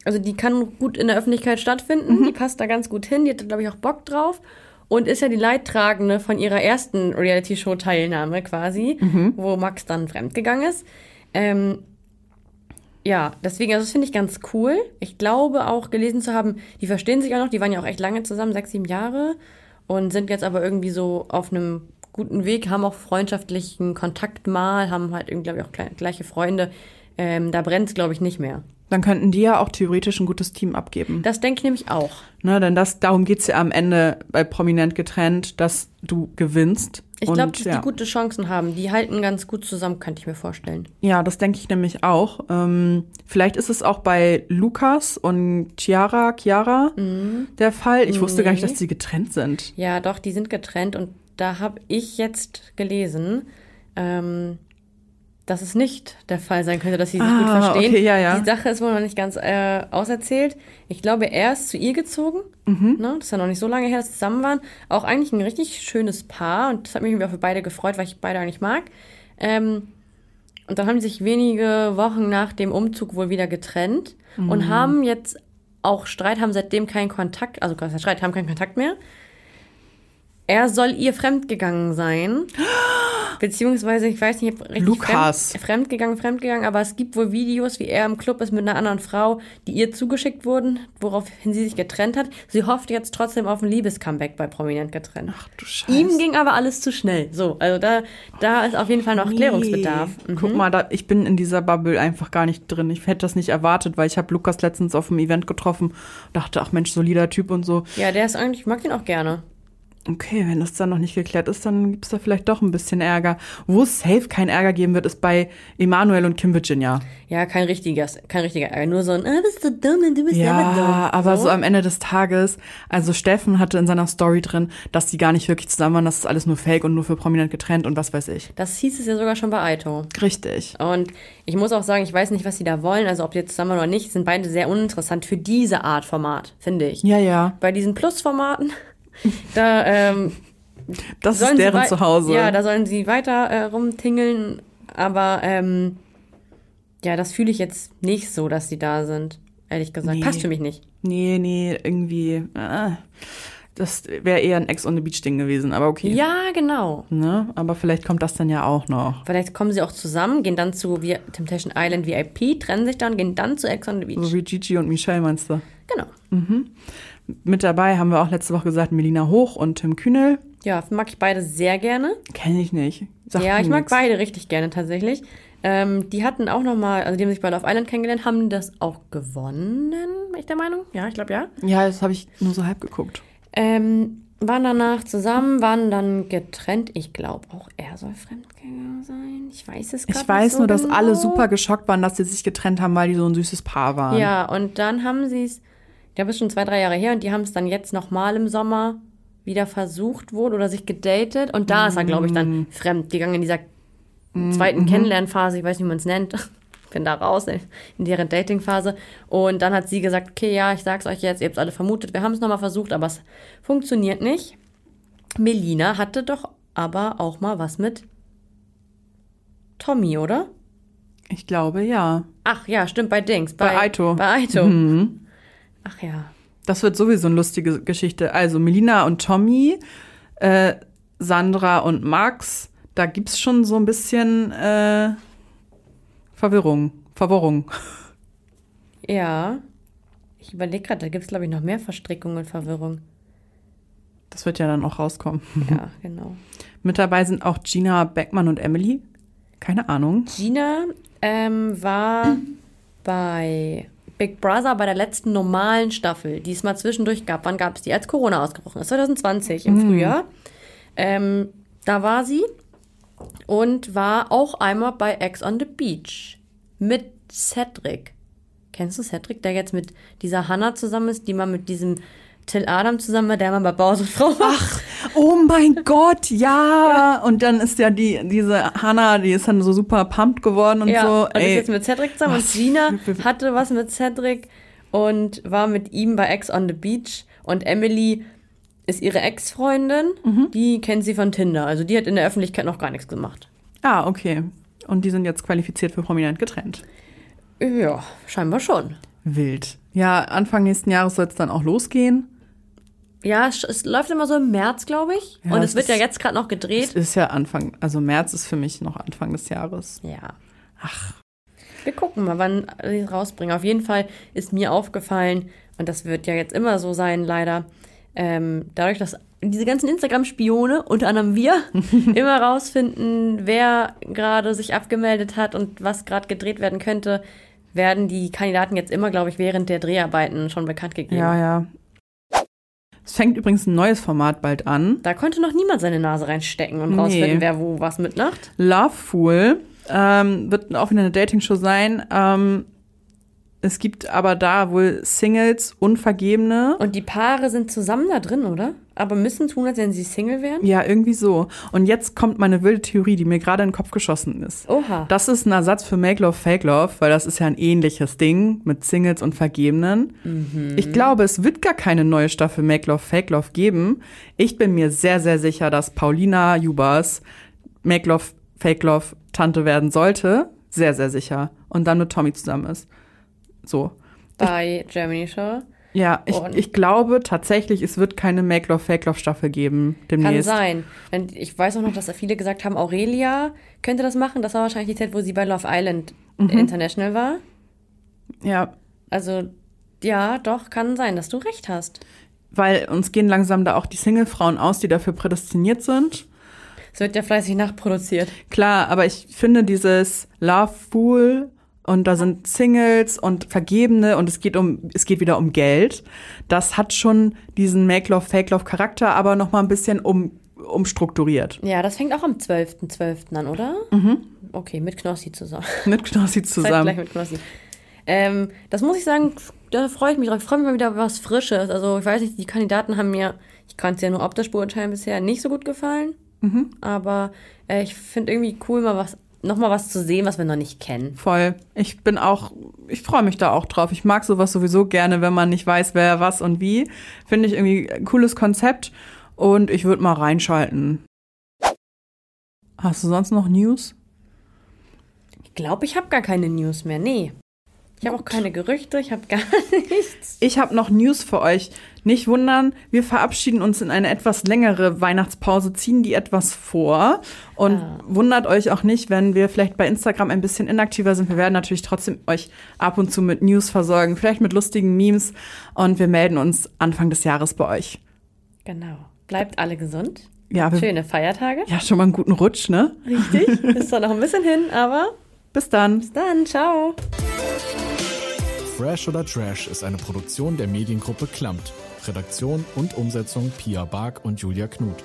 C: also die kann gut in der Öffentlichkeit stattfinden. Die passt da ganz gut hin. Die hat, glaube ich, auch Bock drauf. Und ist ja die Leidtragende von ihrer ersten Reality-Show-Teilnahme quasi, wo Max dann fremdgegangen ist. Ähm, ja, deswegen, also das finde ich ganz cool. Ich glaube auch gelesen zu haben, die verstehen sich auch noch, die waren ja auch echt lange zusammen, sechs, sieben Jahre und sind jetzt aber irgendwie so auf einem guten Weg, haben auch freundschaftlichen Kontakt mal, haben halt irgendwie, glaube ich, auch gleich- gleiche Freunde. Ähm, da brennt es, glaube ich, nicht mehr.
B: Dann könnten die ja auch theoretisch ein gutes Team abgeben.
C: Das denke ich nämlich auch.
B: Ne, denn das, darum geht's ja am Ende bei Prominent getrennt, dass du gewinnst.
C: Ich glaube, dass
B: ja.
C: die gute Chancen haben. Die halten ganz gut zusammen, könnte ich mir vorstellen.
B: Ja, das denke ich nämlich auch. Ähm, vielleicht ist es auch bei Lukas und Chiara, Chiara der Fall. Ich wusste gar nicht,
C: Nee.
B: dass die getrennt sind.
C: Ja, doch, die sind getrennt und da habe ich jetzt gelesen, ähm, dass es nicht der Fall sein könnte, dass sie sich
B: Ah,
C: gut verstehen.
B: okay, ja, ja.
C: Die Sache ist wohl noch nicht ganz äh, auserzählt. Ich glaube, er ist zu ihr gezogen.
B: Mhm.
C: Ne? Das ist ja noch nicht so lange her, dass sie zusammen waren. Auch eigentlich ein richtig schönes Paar und das hat mich irgendwie auch für beide gefreut, weil ich beide eigentlich mag. Ähm, und dann haben die sich wenige Wochen nach dem Umzug wohl wieder getrennt
B: Mhm.
C: und haben jetzt auch Streit, haben seitdem keinen Kontakt, also Streit, haben keinen Kontakt mehr. Er soll ihr fremdgegangen sein. *gasps* Beziehungsweise, ich weiß nicht, ob richtig
B: Lukas.
C: Fremd, fremdgegangen, fremdgegangen, aber es gibt wohl Videos, wie er im Club ist mit einer anderen Frau, die ihr zugeschickt wurden, woraufhin sie sich getrennt hat. Sie hofft jetzt trotzdem auf ein Liebescomeback bei Prominent getrennt.
B: Ach du Scheiße.
C: Ihm ging aber alles zu schnell. So, also da, da ist auf jeden Fall noch Klärungsbedarf. Mhm.
B: Guck mal, da, ich bin in dieser Bubble einfach gar nicht drin. Ich hätte das nicht erwartet, weil ich habe Lukas letztens auf einem Event getroffen und dachte, ach Mensch, solider Typ und so.
C: Ja, der ist eigentlich, ich mag ihn auch gerne.
B: Okay, wenn das dann noch nicht geklärt ist, dann gibt es da vielleicht doch ein bisschen Ärger. Wo es safe kein Ärger geben wird, ist bei Emanuel und Kim Virginia.
C: Ja, kein richtiger, kein richtiger Ärger. Nur so ein, ah, bist du dumm und du bist selber dumm.
B: Ja, aber so? am Ende des Tages, also Steffen hatte in seiner Story drin, dass die gar nicht wirklich zusammen waren, das ist alles nur Fake und nur für prominent getrennt und was weiß ich.
C: Das hieß es ja sogar schon bei Aito.
B: Richtig.
C: Und ich muss auch sagen, ich weiß nicht, was sie da wollen, also ob die jetzt zusammen oder nicht, sind beide sehr uninteressant für diese Art Format, finde ich.
B: Ja, ja.
C: Bei diesen Plus-Formaten, da, ähm,
B: Das ist deren
C: wei-
B: Zuhause.
C: Ja, da sollen sie weiter äh, rumtingeln, aber ähm, ja, das fühle ich jetzt nicht so, dass sie da sind. Ehrlich gesagt.
B: Nee.
C: Passt für mich nicht.
B: Nee, nee, irgendwie. Äh, das wäre eher ein Ex on the Beach Ding gewesen, aber okay.
C: Ja, genau.
B: Ne? Aber vielleicht kommt das dann ja auch noch.
C: Vielleicht kommen sie auch zusammen, gehen dann zu Vi- Temptation Island VIP, trennen sich dann, gehen dann zu Ex on the Beach.
B: So wie Gigi und Michelle meinst du?
C: Genau.
B: Mit dabei haben wir auch letzte Woche gesagt, Melina Hoch und Tim Kühnel.
C: Ja, mag ich beide sehr gerne.
B: Kenne ich nicht. Sagt
C: ja, ich mag
B: nix.
C: beide richtig gerne tatsächlich. Ähm, die hatten auch noch mal, also die haben sich bei Love Island kennengelernt, haben das auch gewonnen, bin ich der Meinung? Ja, ich glaube ja.
B: Ja, das habe ich nur so halb geguckt.
C: Ähm, waren danach zusammen, waren dann getrennt. Ich glaube auch er soll Fremdgänger sein. Ich weiß es gerade
B: Ich weiß
C: so
B: nur, dass
C: genau.
B: alle super geschockt waren, dass sie sich getrennt haben, weil die so ein süßes Paar waren.
C: Ja, und dann haben sie es, glaube, ist schon zwei, drei Jahre her, und die haben es dann jetzt nochmal im Sommer wieder versucht wohl oder sich gedatet. Und da ist er, glaube ich, dann fremd gegangen in dieser zweiten
B: mhm.
C: Kennenlernphase, ich weiß nicht, wie man es nennt. *laughs* Bin da raus in deren Datingphase. Und dann hat sie gesagt, okay, ja, ich sag's euch jetzt, ihr habt's alle vermutet, wir haben es nochmal versucht, aber es funktioniert nicht. Melina hatte doch aber auch mal was mit Tommy, oder?
B: Ich glaube, ja.
C: Ach ja, stimmt, bei Dings.
B: Bei Aito.
C: Bei Aito.
B: Mhm.
C: Ach ja.
B: Das wird sowieso eine lustige Geschichte. Also Melina und Tommy, äh, Sandra und Max, da gibt's schon so ein bisschen äh, Verwirrung. Verwirrung.
C: Ja. Ich überlege gerade, da gibt es, glaube ich, noch mehr Verstrickungen und Verwirrung.
B: Das wird ja dann auch rauskommen.
C: Ja, genau.
B: Mit dabei sind auch Gina Beckmann und Emily. Keine Ahnung.
C: Gina ähm, war bei Big Brother bei der letzten normalen Staffel, die es mal zwischendurch gab. Wann gab es die? Als Corona ausgebrochen ist, 2020 im Frühjahr. Ähm, da war sie und war auch einmal bei Ex on the Beach mit Cedric. Kennst du Cedric, der jetzt mit dieser Hannah zusammen ist, die mal mit diesem Till Adam zusammen war, der mal bei Bauer und Frau war?
B: Ach, oh mein Gott, ja. Und dann ist ja die, diese Hannah, die ist dann so super pumped geworden und
C: ja,
B: so.
C: und ist jetzt mit Cedric zusammen. Und
B: was
C: Gina
B: für-
C: hatte was mit Cedric und war mit ihm bei Ex on the Beach. Und Emily ist ihre Ex-Freundin.
B: Mhm.
C: Die kennt sie von Tinder. Also die hat in der Öffentlichkeit noch gar nichts gemacht.
B: ah, okay. Und die sind jetzt qualifiziert für prominent getrennt.
C: Ja, scheinbar schon.
B: Wild. Ja, Anfang nächsten Jahres soll es dann auch losgehen.
C: Ja, es, es läuft immer so im März, glaube ich.
B: Ja,
C: und es
B: es
C: wird ja
B: ist-
C: jetzt gerade noch
B: Es
C: gedreht.
B: ist ja Anfang, also März ist für mich noch Anfang des Jahres.
C: Ja.
B: Ach,
C: Wir gucken mal, wann sie es rausbringen. Auf jeden Fall ist mir aufgefallen, und das wird ja jetzt immer so sein, leider, ähm, dadurch, dass diese ganzen Instagram-Spione, unter anderem wir, *laughs* immer rausfinden, wer gerade sich abgemeldet hat und was gerade gedreht werden könnte, werden die Kandidaten jetzt immer, glaube ich, während der Dreharbeiten schon bekannt gegeben.
B: ja, ja. Es fängt übrigens ein neues Format bald an.
C: Da konnte noch niemand seine Nase reinstecken und
B: Nee.
C: rausfinden, wer wo was mitmacht.
B: Love Fool ähm, wird auch wieder eine Dating-Show sein. Ähm, es gibt aber da wohl Singles, Unvergebene.
C: Und die Paare sind zusammen da drin, oder? Aber müssen tun, als wenn sie Single wären?
B: Ja, irgendwie so. Und jetzt kommt meine wilde Theorie, die mir gerade in den Kopf geschossen ist.
C: Oha.
B: Das ist ein Ersatz für Make Love, Fake Love, weil das ist ja ein ähnliches Ding mit Singles und Vergebenen. Ich glaube, es wird gar keine neue Staffel Make Love, Fake Love geben. Ich bin mir sehr, sehr sicher, dass Paulina Jubas Make Love, Fake Love Tante werden sollte. Sehr, sehr sicher. Und dann mit Tommy zusammen ist. So.
C: Bei Germany Show.
B: Ja, ich,
C: Und-
B: ich glaube tatsächlich, es wird keine Make Love, Fake Love Staffel geben
C: Kann
B: demnächst.
C: sein. Und ich weiß auch noch, dass da viele gesagt haben, Aurelia könnte das machen. Das war wahrscheinlich die Zeit, wo sie bei Love Island
B: Mhm.
C: International war.
B: Ja,
C: Also, ja, doch, kann sein, dass du recht hast.
B: weil uns gehen langsam da auch die Single-Frauen aus, die dafür prädestiniert sind.
C: Es wird ja fleißig nachproduziert.
B: Klar, aber ich finde dieses Love Fool und da sind Singles und Vergebene und es geht um es geht wieder um Geld. Das hat schon diesen Make Love Fake Love Charakter, aber noch mal ein bisschen um umstrukturiert.
C: Ja, das fängt auch am 12.12. .12. an, oder? Mhm. Okay, mit Knossi zusammen. *laughs*
B: Mit Knossi zusammen.
C: Gleich mit Knossi. Ähm, das muss ich sagen, da freue ich mich drauf. Ich freue mich mal wieder was Frisches. Also ich weiß nicht, die Kandidaten haben mir, ich kann es ja nur optisch beurteilen bisher, nicht so gut gefallen. Mhm. Aber äh, ich finde irgendwie cool, mal was, noch mal was zu sehen, was wir noch nicht kennen.
B: Voll. Ich bin auch, ich freue mich da auch drauf. Ich mag sowas sowieso gerne, wenn man nicht weiß, wer was und wie. Finde ich irgendwie ein cooles Konzept und ich würde mal reinschalten. Hast du sonst noch News?
C: Ich glaube, ich habe gar keine News mehr. Nee. Ich habe auch keine Gerüchte, ich habe gar *laughs* nichts.
B: Ich habe noch News für euch. Nicht wundern, wir verabschieden uns in eine etwas längere Weihnachtspause, ziehen die etwas vor. Und ah. wundert euch auch nicht, wenn wir vielleicht bei Instagram ein bisschen inaktiver sind. Wir werden natürlich trotzdem euch ab und zu mit News versorgen, vielleicht mit lustigen Memes. Und wir melden uns Anfang des Jahres bei euch.
C: Genau. Bleibt alle gesund.
B: Ja,
C: Schöne Feiertage.
B: Ja, schon mal einen guten Rutsch, ne?
C: Richtig. *laughs* Ist zwar noch ein bisschen hin, aber.
B: Bis dann.
C: Bis dann. Ciao.
A: Fresh oder Trash ist eine Produktion der Mediengruppe Klammt. Redaktion und Umsetzung Pia Bark und Julia Knuth.